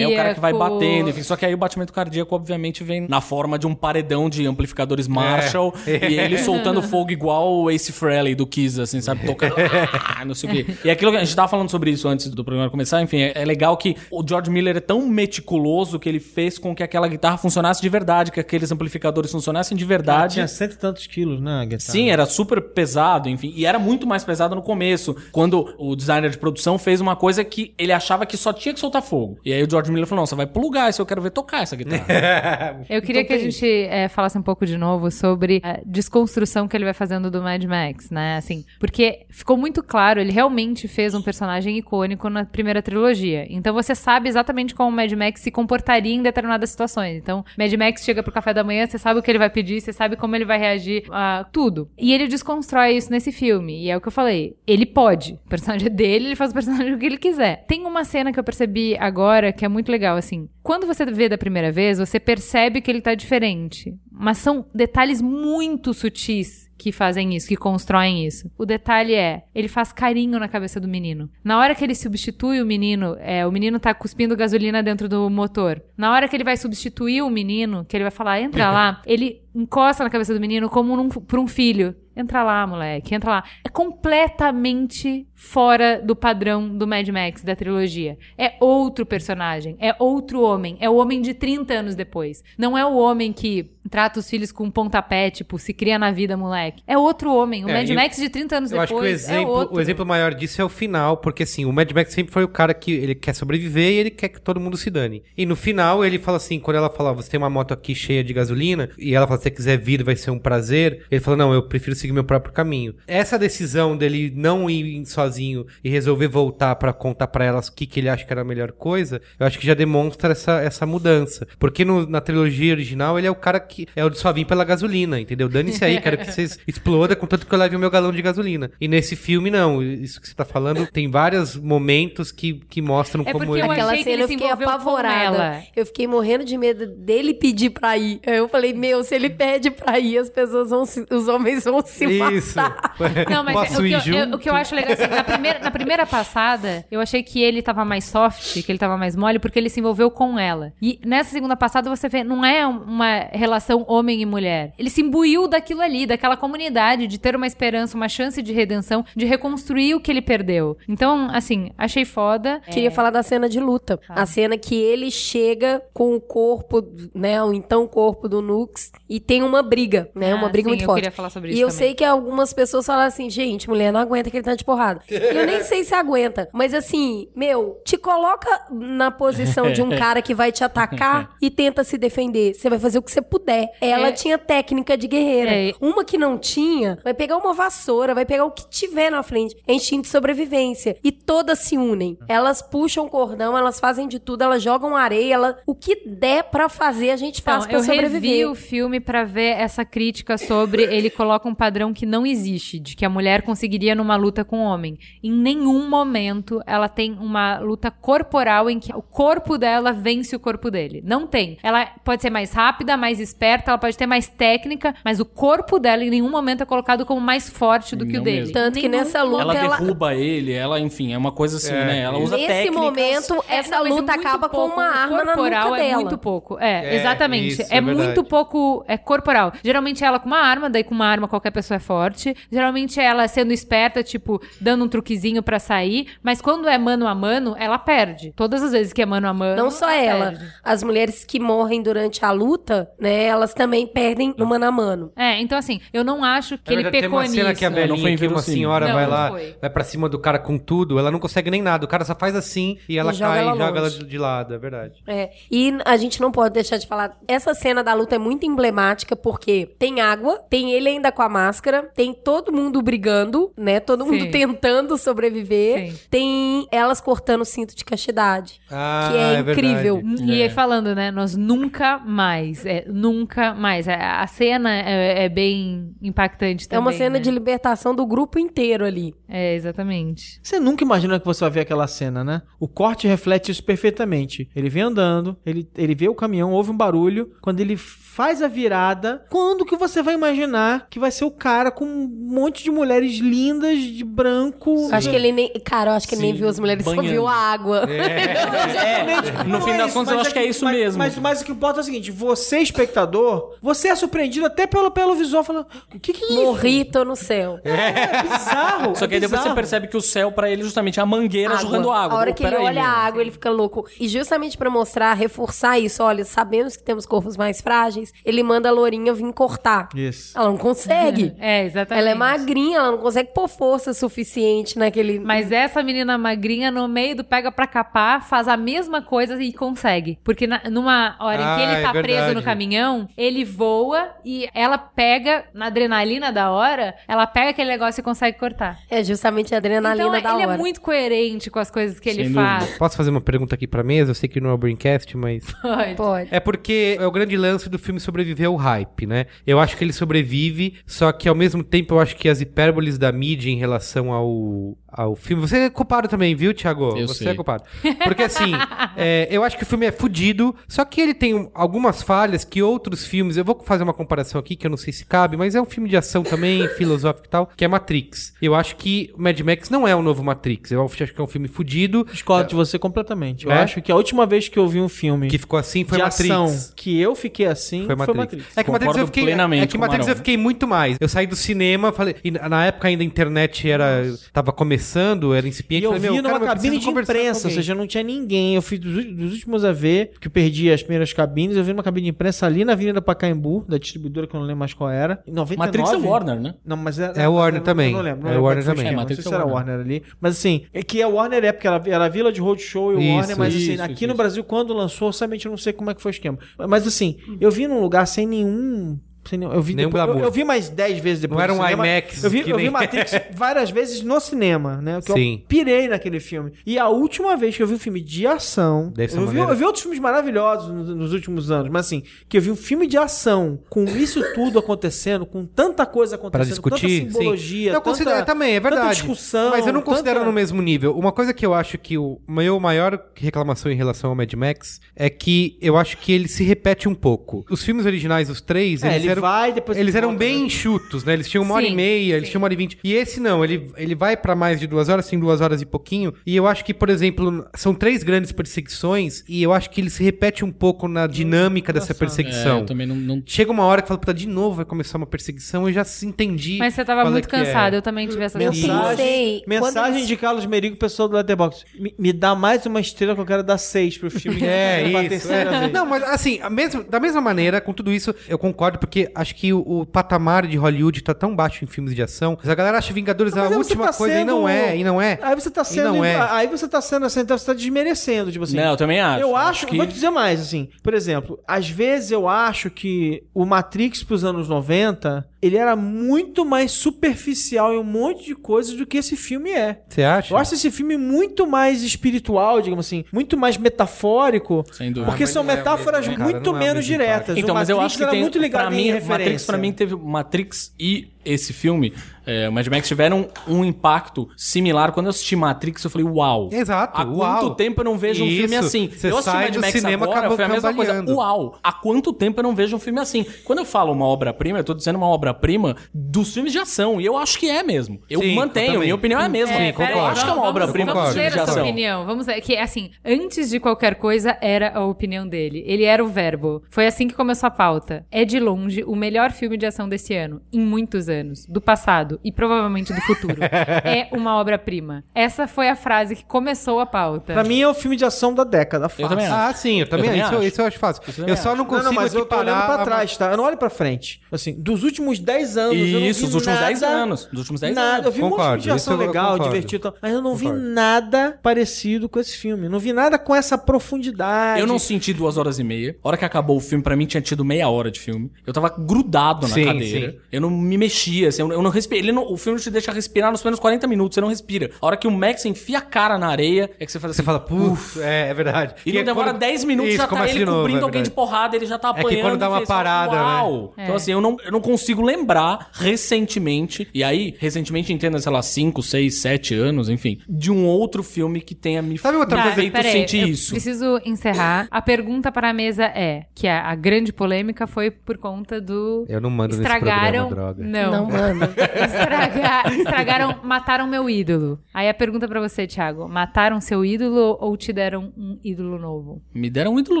cara que vai cardíaco. batendo, enfim. Só que aí o batimento cardíaco, obviamente, vem na forma de um paredão de amplificadores Marshall e ele soltando fogo igual o Ace Frehley do Kiss, assim, sabe? Tocando. ah, não sei o quê. E aquilo que a gente tava falando sobre isso antes do programa começar, enfim, é, é legal que o George Miller é tão meticuloso que ele fez com que aquela guitarra funcionasse de verdade, que aqueles amplificadores funcionassem de verdade. tinha cento e tantos quilos, né? a guitarra? Sim, era super pesado, enfim. E era muito mais pesado no começo, quando o designer de produção fez uma coisa que ele achava que só tinha que soltar fogo. E aí o George Miller falou: não, você vai plugar isso, eu quero ver tocar essa guitarra. Eu queria que a gente é, falasse um pouco de novo sobre a desconstrução que ele vai fazendo do Mad Max, né? Assim, porque ficou muito claro, ele realmente fez um personagem icônico na primeira trilogia. Então você sabe exatamente como o Mad Max se comportaria em determinadas situações. Então, Mad Max chega pro café da manhã, você sabe o que ele vai pedir, você sabe como ele vai reagir a tudo. E ele desconstrói isso nesse filme. E é o que eu falei. Ele pode. O personagem é dele, ele faz o personagem o que ele quiser. Tem uma cena que eu percebi agora que é muito legal, assim. Quando você vê da primeira vez, você percebe que ele tá diferente. Mas são detalhes muito sutis que fazem isso, que constroem isso. O detalhe é, ele faz carinho na cabeça do menino. Na hora que ele substitui o menino, é, o menino tá cuspindo gasolina dentro do motor. Na hora que ele vai substituir o menino, que ele vai falar, entra lá, ele encosta na cabeça do menino como num, pra um filho. Entra lá, moleque, entra lá. É completamente fora do padrão do Mad Max, da trilogia. É outro personagem, é outro homem, é o homem de 30 anos depois. Não é o homem que trata os filhos com um pontapé, tipo, se cria na vida, moleque. É outro homem. O É, Mad Max de 30 anos Eu depois acho que o é exemplo, outro. o exemplo maior disso é o final, porque assim, o Mad Max sempre foi o cara que ele quer sobreviver e ele quer que todo mundo se dane. E no final ele fala assim, quando ela fala, você tem uma moto aqui cheia de gasolina, e ela fala, se você quiser vir, vai ser um prazer. Ele fala, não, eu prefiro seguir meu próprio caminho. Essa decisão dele não ir sozinho e resolver voltar pra contar pra elas o que, que ele acha que era a melhor coisa, eu acho que já demonstra essa, essa mudança. Porque no- na trilogia original ele é o cara que é o de só vir pela gasolina, entendeu? Dane-se aí, quero que vocês explodam contanto que eu leve o meu galão de gasolina. E nesse filme, não. Isso que você tá falando, tem vários momentos que, que mostram É como porque ele... eu Aquela cena ele eu fiquei apavorada. ela. Eu fiquei morrendo de medo dele pedir pra ir. Aí Eu falei, meu, se ele pede pra ir, as pessoas vão se, os homens vão se Isso. matar. Não, mas Posso o, que ir eu, junto? eu- o que eu acho legal, assim, na primeira, na primeira passada, eu achei que ele tava mais soft, que ele tava mais mole, porque ele se envolveu com ela. E nessa segunda passada, você vê, não é uma relação homem e mulher. Ele se imbuiu daquilo ali, daquela comunidade, de ter uma esperança, uma chance de redenção, de reconstruir o que ele perdeu. Então, assim, achei foda. Queria falar da cena de luta. A cena que ele chega com o corpo, né, o então corpo do Nux e tem uma briga, né, Ah, uma briga sim, muito eu forte. queria falar sobre e isso eu também. sei que algumas pessoas falam assim, gente, mulher não aguenta aquele tanto de porrada. E eu nem sei se aguenta, mas assim, meu, te coloca na posição de um cara que vai te atacar e tenta se defender. Você vai fazer o que você puder. Ela É. tinha técnica de guerreira. É. Uma que não tinha, vai pegar uma vassoura, vai pegar o que tiver na frente. É instinto de sobrevivência. E todas se unem. Elas puxam cordão, elas fazem de tudo, elas jogam areia, ela... o que der pra fazer, a gente faz Então, pra eu revi sobreviver. o filme pra ver essa crítica sobre ele coloca um padrão que não existe, de que a mulher conseguiria numa luta com o homem. Em nenhum momento ela tem uma luta corporal em que o corpo dela vence o corpo dele. Não tem. Ela pode ser mais rápida, mais esperta, ela pode ter mais técnica, mas o corpo dela em nenhum momento é colocado como mais forte do que Não o dele. mesmo. Tanto que Nenhum nessa luta ela ela... derruba ele, ela, enfim, é uma coisa assim, É, né? Ela usa Nesse técnicas... momento, É, essa não, é luta acaba com uma O arma na corporal nuca é dela. muito pouco. É, É, exatamente. isso, é é muito pouco é corporal. Geralmente ela com uma arma, daí com uma arma qualquer pessoa é forte. Geralmente ela sendo esperta, tipo, dando um truquezinho pra sair, mas quando é mano a mano, ela perde. Todas as vezes que é mano a mano, Não só ela. perde. As mulheres que morrem durante a luta, né? elas também perdem no mano a mano. É, então assim, eu não acho que Na ele pecou tem uma cena nisso. que a não foi velhinha, que uma senhora Não, vai não lá, foi. vai pra cima do cara com tudo, ela não consegue nem nada. O cara só faz assim e ela E joga cai ela e joga ela de lado, é verdade. É, e a gente não pode deixar de falar. Essa cena da luta é muito emblemática porque tem água, tem ele ainda com a máscara, tem todo mundo brigando, né? Todo mundo Sim. tentando sobreviver. Sim. Tem elas cortando o cinto de castidade. Ah, que é, é verdade. incrível. E É. aí falando, né? Nós nunca mais, é, nunca mais. A, a cena é, é bem impactante É também. uma cena né? de libertação do grupo inteiro ali. É, exatamente. Você nunca imagina que você vai ver aquela cena, né? O corte reflete isso perfeitamente. Ele vem andando, ele, ele vê o caminhão, ouve um barulho. Quando ele faz a virada, quando que você vai imaginar que vai ser o cara com um monte de mulheres lindas, de branco? Acho que ele nem. Cara, eu acho que ele nem Sim, viu as mulheres, só banhando. viu a água. É, no fim das contas, eu acho que é isso mas, mesmo. Mas, mas o que importa é o seguinte: você, espectador, você é surpreendido até pelo, pelo visual, falando: o que, que é isso? Morri, tô no céu. É bizarro. Só que é aí depois você percebe que o céu pra ele justamente é a mangueira jorrando água. A hora Pô, que ele peraí, olha meu. a água, ele fica louco. E justamente pra mostrar, reforçar isso, olha, sabemos que temos corpos mais frágeis, ele manda a Lourinha vir cortar. Isso. Ela não consegue. É, exatamente. Ela é magrinha, ela não consegue pôr força suficiente naquele. Mas essa menina magrinha, no meio do pega pra capar, faz a mesma coisa e consegue. Porque na- numa hora em que Ah, ele é tá preso verdade. no caminhão, ele voa e ela pega, na adrenalina da hora, ela pega aquele negócio e consegue cortar. É justamente a adrenalina então, da ele hora. é muito coerente com as coisas que ele Sem faz. Posso fazer uma pergunta aqui pra mesa? Eu sei que não é o Braincast, mas... Pode. Pode. É porque é o grande lance do filme sobreviver ao hype, né? Eu acho que ele sobrevive, só que ao mesmo tempo eu acho que as hipérboles da mídia em relação ao, ao filme. Você é culpado também, viu, Thiago? Eu Você sei. é culpado. Porque assim, é, eu acho que o filme é fudido, só que ele tem um- algumas falhas que outros filmes. Eu vou fazer uma comparação aqui que eu não sei se cabe, mas é um filme de ação também, filosófico e tal, que é Matrix. Eu acho que o Mad Max não é o novo Matrix. Eu acho que é um filme fudido. Discordo de você completamente. Eu É? acho que a última vez que eu vi um filme Que ficou assim foi de Matrix. ação que eu fiquei assim Foi foi Matrix. É que Matrix eu fiquei, plenamente é que Matrix Marão. eu fiquei muito mais. Eu saí do cinema, falei, e na época ainda a internet era tava começando, era incipiente, E eu falei, vi numa cara, cabine de imprensa, ou seja, não tinha ninguém. Eu fui dos, dos últimos a ver, que eu perdi as primeiras cabines. Eu vi numa cabine de imprensa ali na Avenida Pacaembu, da distribuidora que eu não lembro mais qual era. Em 99. Matrix é Warner, né? Não, mas é. É Warner também. Não lembro. Não É lembro Warner foi o também. É, Não sei Matrix se é era Warner. Warner ali. Mas assim, é que a Warner é porque era, era Village Roadshow e o Warner, mas assim, isso, aqui isso, no isso. Brasil, quando lançou, somente eu não sei como é que foi o esquema. Mas assim, eu vi num lugar sem nenhum. Eu, vi Nenhum depois- eu, eu vi mais 10 vezes depois. Não era um cinema. IMAX Eu vi, eu nem- vi Matrix várias vezes no cinema, né? Que Sim. eu pirei naquele filme. E a última vez que eu vi um filme de ação. Dessa Eu vi, maneira. eu vi outros filmes maravilhosos nos, nos últimos anos, mas assim, que eu vi um filme de ação com isso tudo acontecendo, com tanta coisa Pra acontecendo, discutir, tanta simbologia, sim. Eu considero também, é verdade. tanta discussão, mas eu não considero tanta- no mesmo nível. Uma coisa que eu acho que o meu maior reclamação em relação ao Mad Max é que eu acho que ele se repete um pouco. Os filmes originais, os três, É, eles ele eram vai, depois eles ele eram volta, bem né? enxutos, né? Eles tinham uma hora Sim, e meia, eles sim. tinham uma hora e vinte. E esse não, ele, ele vai pra mais de duas horas, tem duas horas e pouquinho. E eu acho que, por exemplo, são três grandes perseguições e eu acho que ele se repete um pouco na dinâmica dessa É, perseguição. eu também não, não- Chega uma hora que fala, puta, de novo vai começar uma perseguição, eu já se entendi. Mas você tava é muito é. cansado, eu também tive essa Mensagem- Mensagem quando eles- de Carlos Merigo, pessoal do Letterboxd. Me, me dá mais uma estrela que eu quero dar seis pro filme. É, isso. é. Não, mas assim, a mesma- da mesma maneira, com tudo isso, eu concordo, porque acho que o, o patamar de Hollywood tá tão baixo em filmes de ação. Mas a galera acha Vingadores Mas a última tá coisa e sendo- não é, e não é. Aí você tá E sendo. não é. Aí você tá sendo assim, então você tá desmerecendo, tipo assim. Não, eu também acho. Eu acho, Acho que- vou te dizer mais, assim. Por exemplo, às vezes eu acho que o Matrix pros anos 90, ele era muito mais superficial em um monte de coisas do que esse filme é. Você acha? Eu acho esse filme muito mais espiritual, digamos assim, muito mais metafórico, Sem dúvida. porque mas são é metáforas mesmo, cara, muito é o menos impacto. diretas. Então, o mas eu acho que era tem muito ligado pra mim, referência. Matrix pra mim teve Matrix e esse filme, é, o Mad Max tiveram um impacto similar. Quando eu assisti Matrix, eu falei, uau. Exato, Há uau. quanto tempo eu não vejo um Isso, filme assim? você eu assisti sai Mad do Max cinema agora, acabou foi a mesma coisa. Uau, há quanto tempo eu não vejo um filme assim? Quando eu falo uma obra-prima, eu tô dizendo uma obra-prima dos filmes de ação, e eu acho que é mesmo. Eu Sim, eu mantenho, também. minha opinião é a mesma. É. Eu acho que é uma obra-prima dos filmes de ação. opinião. Vamos ver. Que, assim, antes de qualquer coisa, era a opinião dele. Ele era o verbo. Foi assim que começou a pauta. É de longe o melhor filme de ação desse ano, em muitos anos, do passado e provavelmente do futuro, é uma obra-prima. Essa foi a frase que começou a pauta. Pra mim é o filme de ação da década. Fácil. também acho. Ah, sim, eu também, também isso, acho. isso eu acho fácil. Eu Eu só não Não, consigo não, mas eu tô olhando pra a- trás, tá? Eu não olho pra frente. Assim, dos últimos 10 anos. eu não Isso, vi dos últimos nada- 10 anos. Dos últimos 10 nada. anos. Eu vi um monte de Concordo, filme de ação eu legal, concordo. divertido e tal. Mas eu não vi Concordo. nada parecido com esse filme. Não vi nada com essa profundidade. Eu não senti duas horas e meia. A hora que acabou o filme, pra mim tinha tido meia hora de filme. Eu tava grudado na Sim, cadeira. sim. Eu não me mexia, assim, eu, não respirei. Ele não- o filme te deixa respirar nos primeiros 40 minutos, você não respira. A hora que o Max enfia a cara na areia, é que você faz assim. Você fala, puf, é, é verdade. E não é demora quando- 10 minutos, Isso, já tá começa ele novo, cobrindo é alguém de porrada, ele já tá que apanhando. quando dá e uma fez, fala, parada, né? Uau! Então assim, eu não, eu não consigo lembrar recentemente, e aí, recentemente entenda, sei lá, 5, 6, 7 anos, enfim, de um outro filme que tenha me Sabe outra coisa- feito peraí, sentir eu isso. Preciso encerrar. A pergunta para a mesa é: que a, a grande polêmica foi por conta do. Eu não mando nesse estragaram, programa, droga. Não. Não manda. Estraga- estragaram, mataram meu ídolo. Aí a pergunta pra você, Thiago: mataram seu ídolo ou te deram um ídolo novo? Me deram um ídolo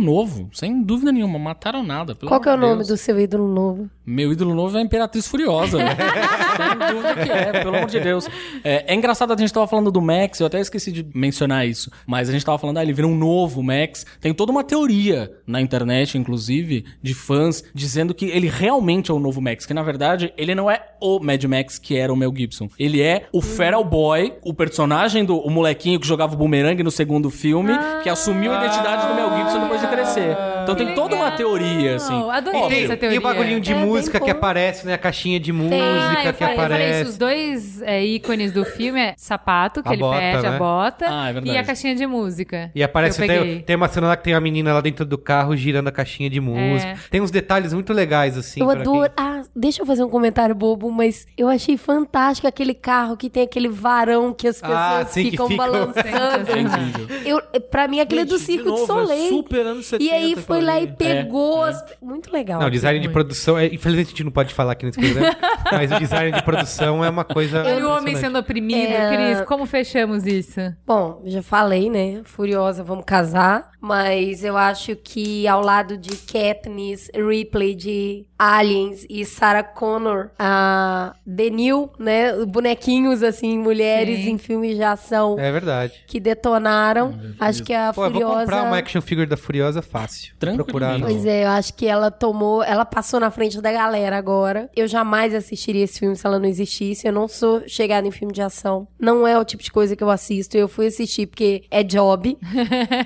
novo, sem dúvida nenhuma, mataram nada. pelo Qual que é o amor de nome Deus. do seu ídolo novo? Meu ídolo novo é a Imperatriz Furiosa. né? Sem dúvida que é, pelo amor de Deus. É, é engraçado, a gente tava falando do Max, eu até esqueci de mencionar isso, mas a gente tava falando, ah, ele virou um novo Max. Tem toda uma teoria na internet, inclusive, de fãs, dizendo que ele realmente é o novo Max, que na verdade ele não é o Mad Max que era o Mel Gibson. Ele é o Feral Boy, o personagem do o molequinho que jogava o boomerang no segundo filme, que assumiu a identidade do Mel Gibson depois de crescer. Então tem toda uma teoria, assim. Adorei essa E teoria. o bagulhinho de É, bem música que aparece, né? A caixinha de música Ah, eu que falei, eu falei aparece. isso. Os dois é, ícones do filme é sapato, que A ele bota, perde, né? a bota, Ah, é verdade. e a caixinha de música. E aparece que eu até, peguei. tem uma cena lá que tem uma menina lá dentro do carro girando a caixinha de música. Tem uns detalhes muito legais, assim. eu pra adoro. quem- Ah, deixa eu fazer um comentário bobo, mas eu achei fantástico aquele carro que tem aquele varão que as pessoas Ah, sim, que ficam balançando. É incrível. Eu, pra mim, aquele é do Circo de, é Soleil. super anos 70 e aí foi aquilo lá e pegou as. Muito legal. Não, o design de produção. É, infelizmente a gente não pode falar aqui nesse programa, mas o design de produção é uma coisa. Olha o homem sendo oprimido, É. Cris. Como fechamos isso? Bom, já falei, né? Furiosa, vamos casar. Mas eu acho que ao lado de Katniss, Ripley de Aliens e Sarah Connor, a Denil, né? Bonequinhos, assim, mulheres Sim. em filmes de ação É verdade. que detonaram. acho que a Pô, eu vou Furiosa... comprar uma action figure da Furiosa fácil. Procurar. Pois é, eu acho que ela tomou, ela passou na frente da galera agora. Eu jamais assistiria esse filme se ela não existisse. Eu não sou chegada em filme de ação. Não é o tipo de coisa que eu assisto. Eu fui assistir porque é job.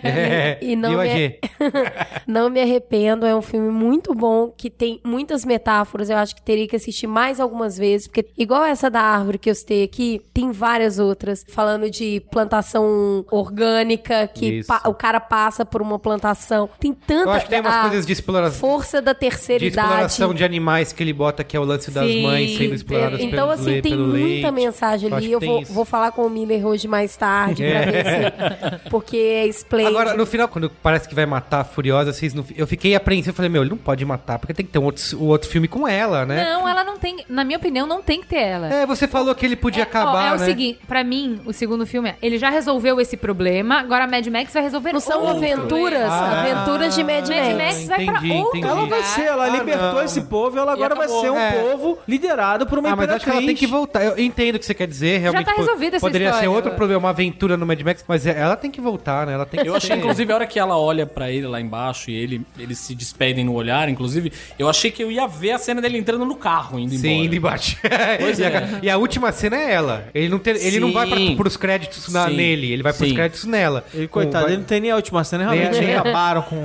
É, E não e me-? Não me arrependo, é um filme muito bom, que tem muitas metáforas. Eu acho que teria que assistir mais algumas vezes, porque igual essa da árvore que eu citei aqui, tem várias outras, falando de plantação orgânica, que o cara passa por uma plantação. Tem tanta Eu acho que tem umas coisas de exploração. força da terceira De idade. exploração de animais que ele bota, que é o lance das Sim, mães sendo exploradas Então, pelo, assim, tem pelo muita leite. mensagem Eu acho ali. que Eu tem vou, vou falar com o Miller hoje mais tarde, pra ver se... Porque é esplêndido. Agora, no final, quando parece que vai matar a Furiosa, vocês não... eu fiquei apreensivo. Eu falei, meu, ele não pode matar, porque tem que ter um outro, o outro filme com ela, né? Não, ela não tem. Na minha opinião, não tem que ter ela. É, você falou que ele podia Ó, acabar, é o né? seguinte, pra mim, o segundo filme é, ele já resolveu esse problema, agora a Mad Max vai resolver Não são outro. aventuras, Ah, aventuras de Mad, Mad Max. Max vai pra Entendi, outro entendi. Ela vai ser, ela Ah, libertou não. esse povo e ela agora vai acabou. ser um É. povo liderado por uma Ah, mas acho que ela tem que voltar. Eu entendo o que você quer dizer, realmente. tá pô, resolvida essa Poderia ser história. outro problema, uma aventura no Mad Max, mas é- ela tem que voltar, né? Ela tem que Eu achei, inclusive, a hora que ela olha pra ele lá embaixo e ele, eles se despedem no olhar, inclusive, eu achei que eu ia ver a cena dele entrando no carro, indo Sim, embora. indo embaixo. Pois e, é. a, e a última cena é ela. Ele não, tem, ele não vai pra, Sim. pros créditos na- Sim. nele, ele vai pros Sim. créditos nela. Ele, Com- coitado, vai- ele não tem nem a última cena, realmente Nem- nem- acabaram com...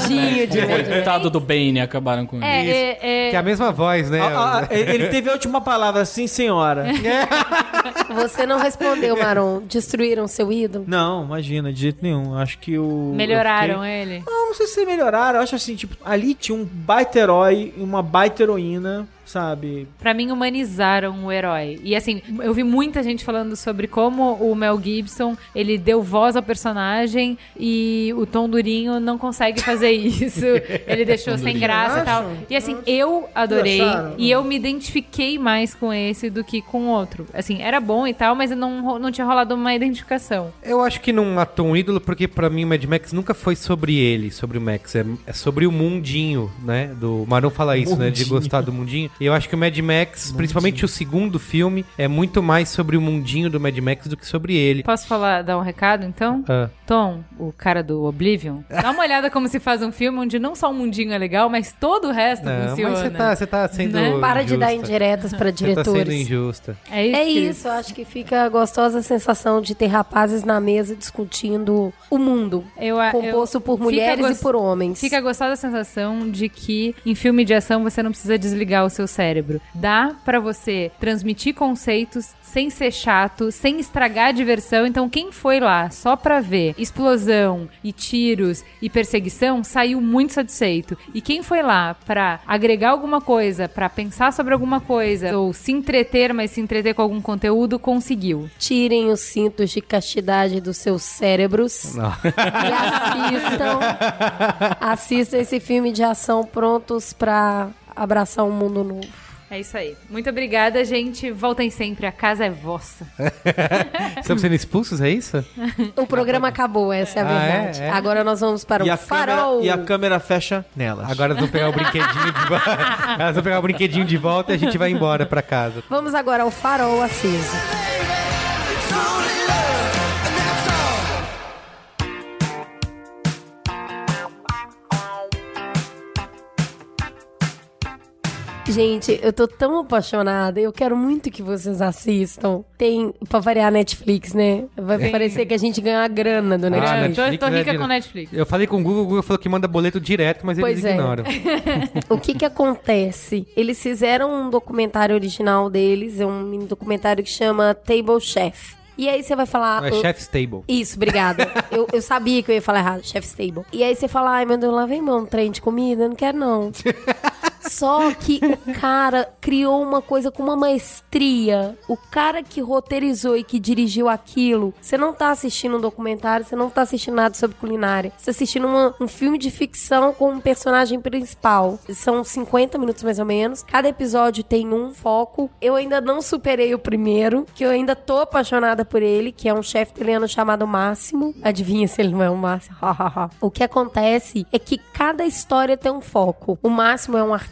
Tadinho de Max. Coitado do Bane, acabaram com É, ele. é, é, Que é a mesma voz, né? Ah, ah, ele teve a última palavra, sim, senhora. Você não respondeu, Maron. Destruíram seu ídolo? Não, imagina, de jeito nenhum. Acho que o. melhoraram fiquei- ele. Não, não sei se melhoraram. Eu acho assim, tipo, ali tinha um baita herói e uma baita heroína, sabe? Pra mim, humanizaram o herói. E assim, eu vi muita gente falando sobre como o Mel Gibson, ele deu voz ao personagem e o Tom Durinho não consegue fazer isso. ele deixou sem graça e tal. E assim, eu adorei. E eu me identifiquei mais com esse do que com o outro. Assim, era bom e tal, mas não, não tinha rolado uma identificação. Eu acho que não matou um ídolo porque pra mim o Mad Max nunca foi sobre ele, sobre o Max. É, é sobre o mundinho, né? Do Marão fala isso, né? De Mundinho. gostar do mundinho. E eu acho que o Mad Max, principalmente o segundo filme, é muito mais sobre o mundinho do Mad Max do que sobre ele. Posso falar, dar um recado então? Ah. Tom, o cara do Oblivion, dá uma olhada como se faz um filme onde não só o mundinho é legal, mas todo o resto Não, funciona. mas você tá, você tá sendo. Né? Para de dar indiretas pra Você tá sendo diretores. injusta. É isso. É isso, eu acho que fica a gostosa sensação de ter rapazes na mesa discutindo o mundo, Eu, a- composto eu- por mulheres e por homens. Fica a gostosa sensação de que em filme de ação você não precisa desligar o seu cérebro. Dá pra você transmitir conceitos sem ser chato, sem estragar a diversão. Então quem foi lá só pra ver explosão e tiros e perseguição saiu muito satisfeito. E quem foi lá pra agregar alguma coisa, pra pensar sobre alguma coisa ou se entreter, mas se entreter com algum conteúdo, conseguiu. Tirem os cintos de castidade dos seus cérebros Não. e assistam, assistam esse filme de ação prontos pra abraçar um mundo novo. É isso aí. Muito obrigada, gente. Voltem sempre. A casa é vossa. Estamos sendo expulsos, é isso? O programa acabou, essa é a Ah, é? verdade. É? Agora nós vamos para E o a, câmera, farol. e a câmera fecha nelas. Agora elas vão pegar o brinquedinho de volta. Elas vão pegar o brinquedinho de volta e a gente vai embora pra casa. Vamos agora ao farol aceso. Gente, eu tô tão apaixonada. Eu quero muito que vocês assistam. Tem, pra variar, Netflix, né? Vai parecer que a gente ganha a grana do Ah, Netflix. Eu tô, Netflix tô é rica com Netflix. Eu falei com o Google, o Google falou que manda boleto direto, mas eles Pois é. ignoram. O que que acontece? Eles fizeram um documentário original deles, é um mini documentário que chama Table Chef. E aí você vai falar... É "Eu- Chef's Table. Isso, obrigada. eu, eu sabia que eu ia falar errado, Chef's Table. E aí você fala, ai meu Deus, lá vem um trem de comida, eu não quero não. Só que o cara criou uma coisa com uma maestria. O cara que roteirizou e que dirigiu aquilo, você não tá assistindo um documentário, você não tá assistindo nada sobre culinária. Você tá assistindo uma- um filme de ficção com um personagem principal. São 50 minutos mais ou menos. Cada episódio tem um foco. Eu ainda não superei o primeiro, que eu ainda tô apaixonada por ele, que é um chefe italiano chamado Máximo. Adivinha se ele não é o Máximo? o que acontece é que cada história tem um foco. O Máximo é um artista,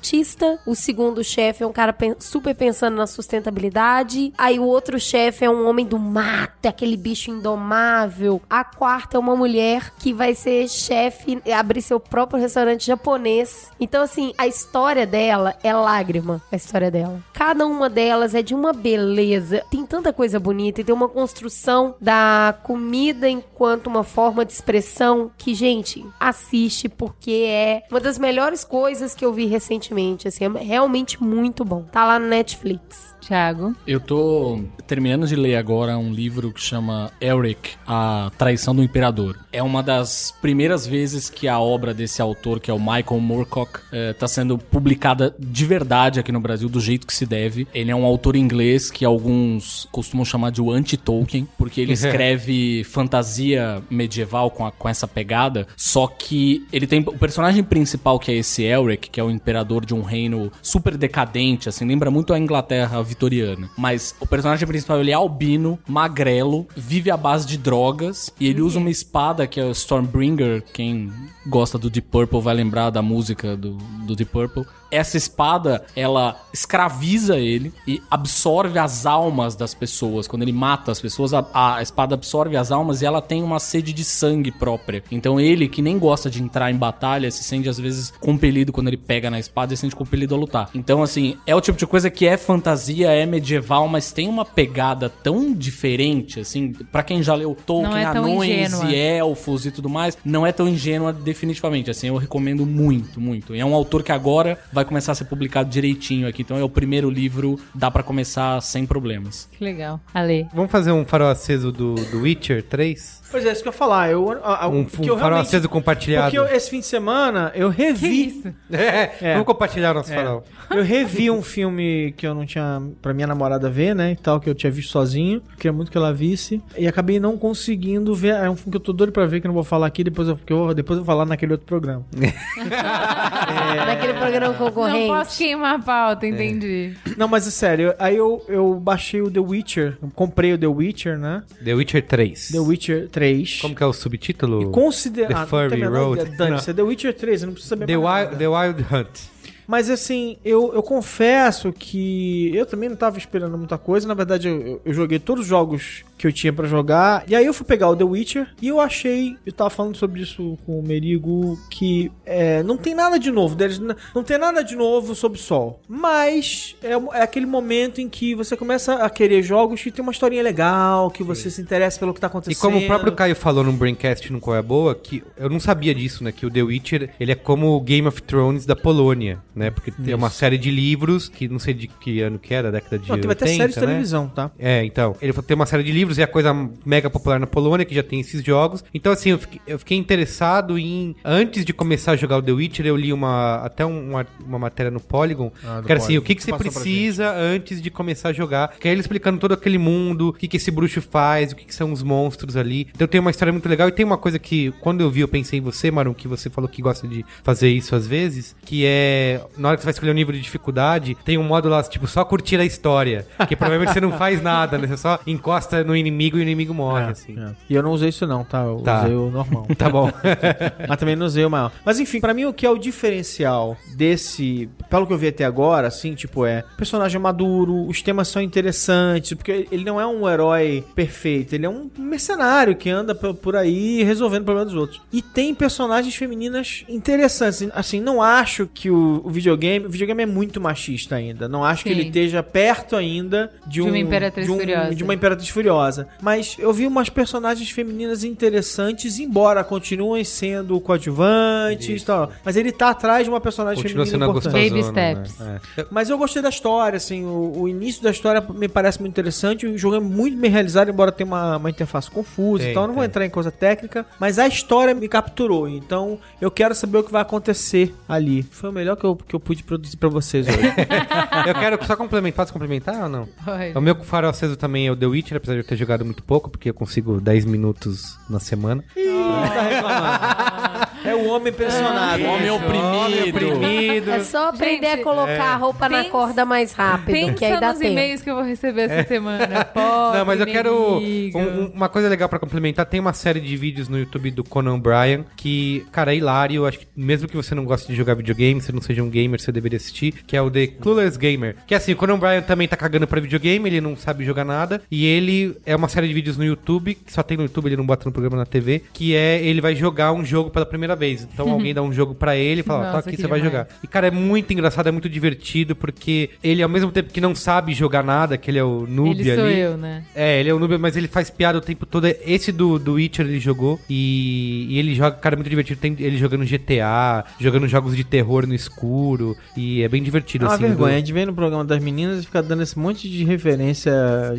o segundo chefe é um cara super pensando na sustentabilidade, aí o outro chefe é um homem do mato, é aquele bicho indomável. A quarta é uma mulher que vai ser chefe, abrir seu próprio restaurante japonês. Então, assim, a história dela é lágrima, a história dela. Cada uma delas é de uma beleza, tem tanta coisa bonita e tem uma construção da comida enquanto uma forma de expressão que, gente, assiste porque é uma das melhores coisas que eu vi recentemente, assim, é realmente muito bom. Tá lá no Netflix. Thiago. Eu tô terminando de ler agora um livro que chama Eric, A Traição do Imperador. É uma das primeiras vezes que a obra desse autor, que é o Michael Moorcock, eh, tá sendo publicada de verdade aqui no Brasil, do jeito que se deve. Ele é um autor inglês que alguns costumam chamar de o anti-Tolkien, porque ele escreve fantasia medieval com, a- com essa pegada, só que ele tem o personagem principal que é esse Elric, que é o imperador de um reino super decadente, assim, lembra muito a Inglaterra vitoriana. Mas o personagem principal ele é albino, magrelo, vive à base de drogas e ele usa uma espada que é o Stormbringer, quem gosta do Deep Purple vai lembrar da música do, do Deep Purple. Essa espada, ela escraviza ele e absorve as almas das pessoas. Quando ele mata as pessoas, a, a espada absorve as almas e ela tem uma sede de sangue própria. Então ele, que nem gosta de entrar em batalha, se sente às vezes compelido quando ele pega na espada e se sente compelido a lutar. Então, assim, é o tipo de coisa que é fantasia, é medieval, mas tem uma pegada tão diferente, assim, pra quem já leu Tolkien, Não é anões ingênua. e elfos e tudo mais, não é tão ingênua definitivamente, assim, eu recomendo muito, muito. E é um autor que agora vai começar a ser publicado direitinho aqui, então é o primeiro livro, dá pra começar sem problemas. Que legal. Ale. Vamos fazer um farol aceso do, do Witcher 3? Pois é, isso que eu ia falar. Eu, a- a- Um, um eu farol realmente- aceso compartilhado. Porque eu- esse fim de semana eu revi. isso? É, É. vamos compartilhar nosso É. farol. Eu revi um filme que eu não tinha pra minha namorada ver, né? E tal, que eu tinha visto sozinho. Queria muito que ela visse. E acabei não conseguindo ver. É um filme que eu tô doido pra ver, que eu não vou falar aqui, depois eu, que eu, depois eu vou falar naquele outro programa. Naquele programa concorrente. Não posso queimar a pauta, entendi. Não, mas é sério, aí eu, eu baixei o The Witcher, comprei o The Witcher, né? The Witcher 3. The Witcher 3. Como que é o subtítulo? E considera... The ah, Furry Road. Dane-se, é The Witcher 3, eu não preciso saber The mais Wild, nada. The Wild Hunt. Mas assim, eu, eu confesso que eu também não tava esperando muita coisa. Na verdade, eu, eu joguei todos os jogos que eu tinha pra jogar. E aí eu fui pegar o The Witcher e eu achei, eu tava falando sobre isso com o Merigo, que é, não tem nada de novo. Deles, não tem nada de novo sob o sol. Mas é, é aquele momento em que você começa a querer jogos que tem uma historinha legal, que você se interessa pelo que tá E acontecendo. como o próprio Caio falou no Braincast no Qual é Boa, que eu não sabia disso, né? Que o The Witcher, ele é como o Game of Thrones da Polônia, né? Porque tem uma série de livros, que não sei de que ano que era, década de Não, teve 80, até série de né? televisão, tá? É, então. Ele tem uma série de livros e é a coisa mega popular na Polônia, que já tem esses jogos. Então, assim, eu fiquei, eu fiquei interessado em. Antes de começar a jogar o The Witcher, eu li uma até um- uma, uma matéria no Polygon. Ah, que era assim, Polygon. o que, que você Passou precisa antes de começar a jogar. Que é ele explicando todo aquele mundo, o que, que esse bruxo faz, o que, que são os monstros ali. Então tem uma história muito legal. E tem uma coisa que, quando eu vi, eu pensei em você, Marum, que você falou que gosta de fazer isso às vezes, que é, na hora que você vai escolher um nível de dificuldade, tem um modo lá, tipo, só curtir a história. Que provavelmente você não faz nada, né? Você só encosta no inimigo e o inimigo morre, assim. É. E eu não usei isso não, tá? Eu Tá. usei o normal. Tá bom. Mas também não usei o maior. Mas enfim, pra mim o que é o diferencial desse, pelo que eu vi até agora, assim, tipo, é personagem maduro, os temas são interessantes, porque ele não é um herói perfeito, ele é um mercenário que anda por aí resolvendo problemas dos outros. E tem personagens femininas interessantes. Assim, não acho que o, o videogame, o videogame é muito machista ainda. Não acho que Sim. ele esteja perto ainda de, De um uma Imperatriz de um- Furiosa. de uma Imperatriz Furiosa. Mas eu vi umas personagens femininas interessantes, embora continuem sendo coadjuvantes e tal. Mas ele tá atrás de uma personagem Continua feminina sendo importante. Baby steps. né? É. Mas eu gostei da história, assim, o, o início da história me parece muito interessante. O jogo é muito bem realizado, embora tenha uma, uma interface confusa Tem, e tal. Eu não vou tem. entrar em coisa técnica, mas a história me capturou. Então eu quero saber o que vai acontecer ali. Foi o melhor que eu, que eu pude produzir pra vocês hoje. Eu quero só complementar. Posso complementar ou não? Oi. O meu farol aceso também é o The Witcher, apesar de eu ter jogado muito pouco, porque eu consigo 10 minutos na semana. tá reclamando. É o homem pressionado. O homem oprimido. oprimido. É só aprender Gente, a colocar a roupa na pensa- corda mais rápido, que aí Pensa dá nos tempo. e-mails que eu vou receber essa semana. Pobre Não, mas eu quero. Um- um- uma coisa legal pra complementar: tem uma série de vídeos no YouTube do Conan O'Brien que, cara, é hilário. Acho que mesmo que você não goste de jogar videogame, você não seja um gamer, você deveria assistir. Que é o The Clueless Gamer. Que é assim, o Conan O'Brien também tá cagando pra videogame, ele não sabe jogar nada. E ele é uma série de vídeos no YouTube, que só tem no YouTube, ele não bota no programa na TV. Que é ele vai jogar um jogo pela primeira vez. Então alguém dá um jogo pra ele e fala: ó, Nossa, tá aqui, você vai demais. jogar. E, cara, é muito engraçado, é muito divertido, porque ele, ao mesmo tempo que não sabe jogar nada, que ele é o noob Ele sou ali. eu, né? É, ele é o noob, mas ele faz piada o tempo todo. Esse do, do Witcher ele jogou e, e ele joga, cara, é muito divertido. Tem ele jogando GTA, jogando jogos de terror no escuro e é bem É divertido, uma assim. vergonha. A do- gente vem no programa das meninas e fica dando esse monte de referência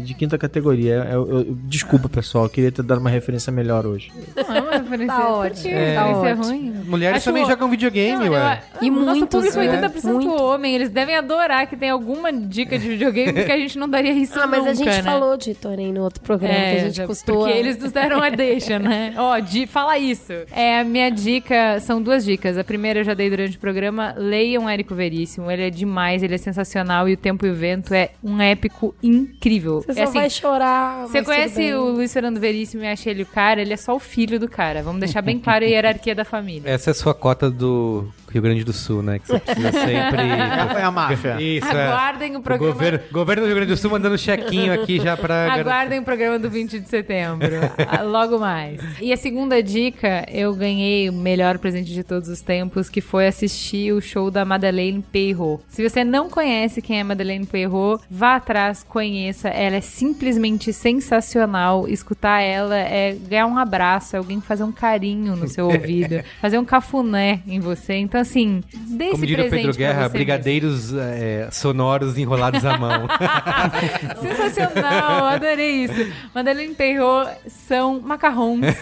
de quinta categoria. Eu- eu- eu- desculpa, pessoal. Eu queria ter dado uma referência melhor hoje. Não é uma referência. Tá ótimo, quê? tá ótimo. Ruim. Mulheres Acho também o- jogam videogame, Não, ué. eu- E o nosso muitos, público é né? 80% Muito. homem. Eles devem adorar que tem alguma dica de videogame, porque a gente não daria isso Ah, mas nunca, a gente né? falou de Torém no outro programa que a gente já- custou. Porque eles nos deram a deixa, né? Ó, de, fala isso. É, a minha dica, são duas dicas. A primeira eu já dei durante o programa. Leiam Érico Veríssimo. Ele é demais, ele é sensacional e o Tempo e o Vento é um épico incrível. Você é só assim, vai chorar. Você mas conhece o Luiz Fernando Veríssimo e acha ele o cara? Ele é só o filho do cara. Vamos deixar bem claro a hierarquia da família. Essa é a sua cota do Rio Grande do Sul, né? Que você precisa sempre. É a máfia. Isso, é. Aguardem o O programa. governo, governo do Rio Grande do Sul mandando chequinho aqui já pra. gar- Aguardem o programa do 20 de setembro. Ah, Logo mais. E a segunda dica, eu ganhei o melhor presente de todos os tempos, que foi assistir o show da Madeleine Peyrot. Se você não conhece quem é Madeleine Peyrot, vá atrás, conheça. Ela é simplesmente sensacional. Escutar ela é ganhar um abraço, é alguém fazer um carinho no seu ouvido, fazer um cafuné em você. Então, assim, dê Como diria Pedro Guerra, brigadeiros é, sonoros enrolados à mão. Sensacional, adorei isso. Madeleine Perrot são macarrões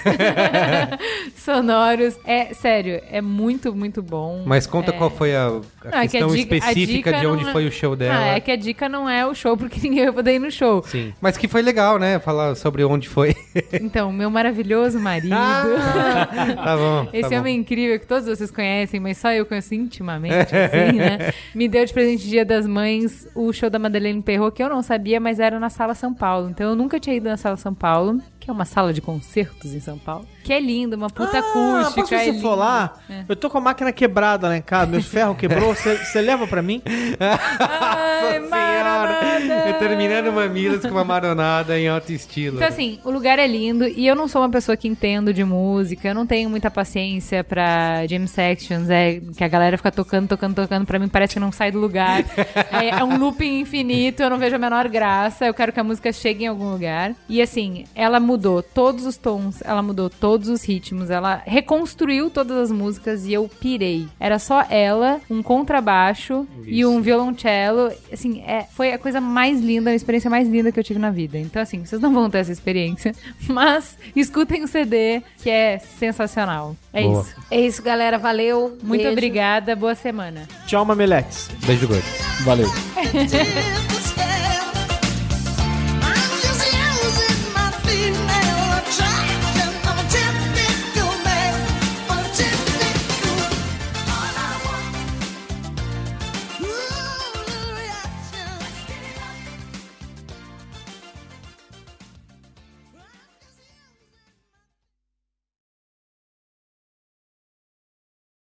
sonoros. É sério, é muito, muito bom. Mas conta É. qual foi a, a Não, é que a questão dica- a específica dica de onde não é- foi o show dela. Ah, é que a dica não é o show, porque ninguém vai poder ir no show. Sim. Mas que foi legal, né? Falar sobre onde foi. Então, meu maravilhoso marido. tá bom. Esse tá programa incrível que todos vocês conhecem, mas só eu conheço intimamente, assim, né? Me deu de presente Dia das Mães o show da Madeleine Perrot, que eu não sabia, mas era na Sala São Paulo. Então eu nunca tinha ido na Sala São Paulo, que é uma sala de concertos em São Paulo. Que é lindo, uma puta Ah, acústica. é você lindo. for lá? É. Eu tô com a máquina quebrada lá em casa, meus ferros quebrou, você leva pra mim? Ai, maronada! Terminando Mamilos com uma maronada em alto estilo. Então, assim, o lugar é lindo e eu não sou uma pessoa que entendo de música, eu não tenho muita paciência pra jam sections, é que a galera fica tocando, tocando, tocando, pra mim parece que não sai do lugar. é, é um looping infinito, eu não vejo a menor graça, eu quero que a música chegue em algum lugar. E assim, ela mudou todos os tons, ela mudou todos os ritmos, ela reconstruiu todas as músicas e eu pirei. Era só ela, um contrabaixo e um violoncelo. Assim, é, foi a coisa mais linda, a experiência mais linda que eu tive na vida. Então, assim, vocês não vão ter essa experiência, mas escutem o CD, que é sensacional. É Boa. isso. É isso, galera. Valeu. Muito Beijo. obrigada, boa semana. Tchau, Mameletes. Beijo gordo. Valeu.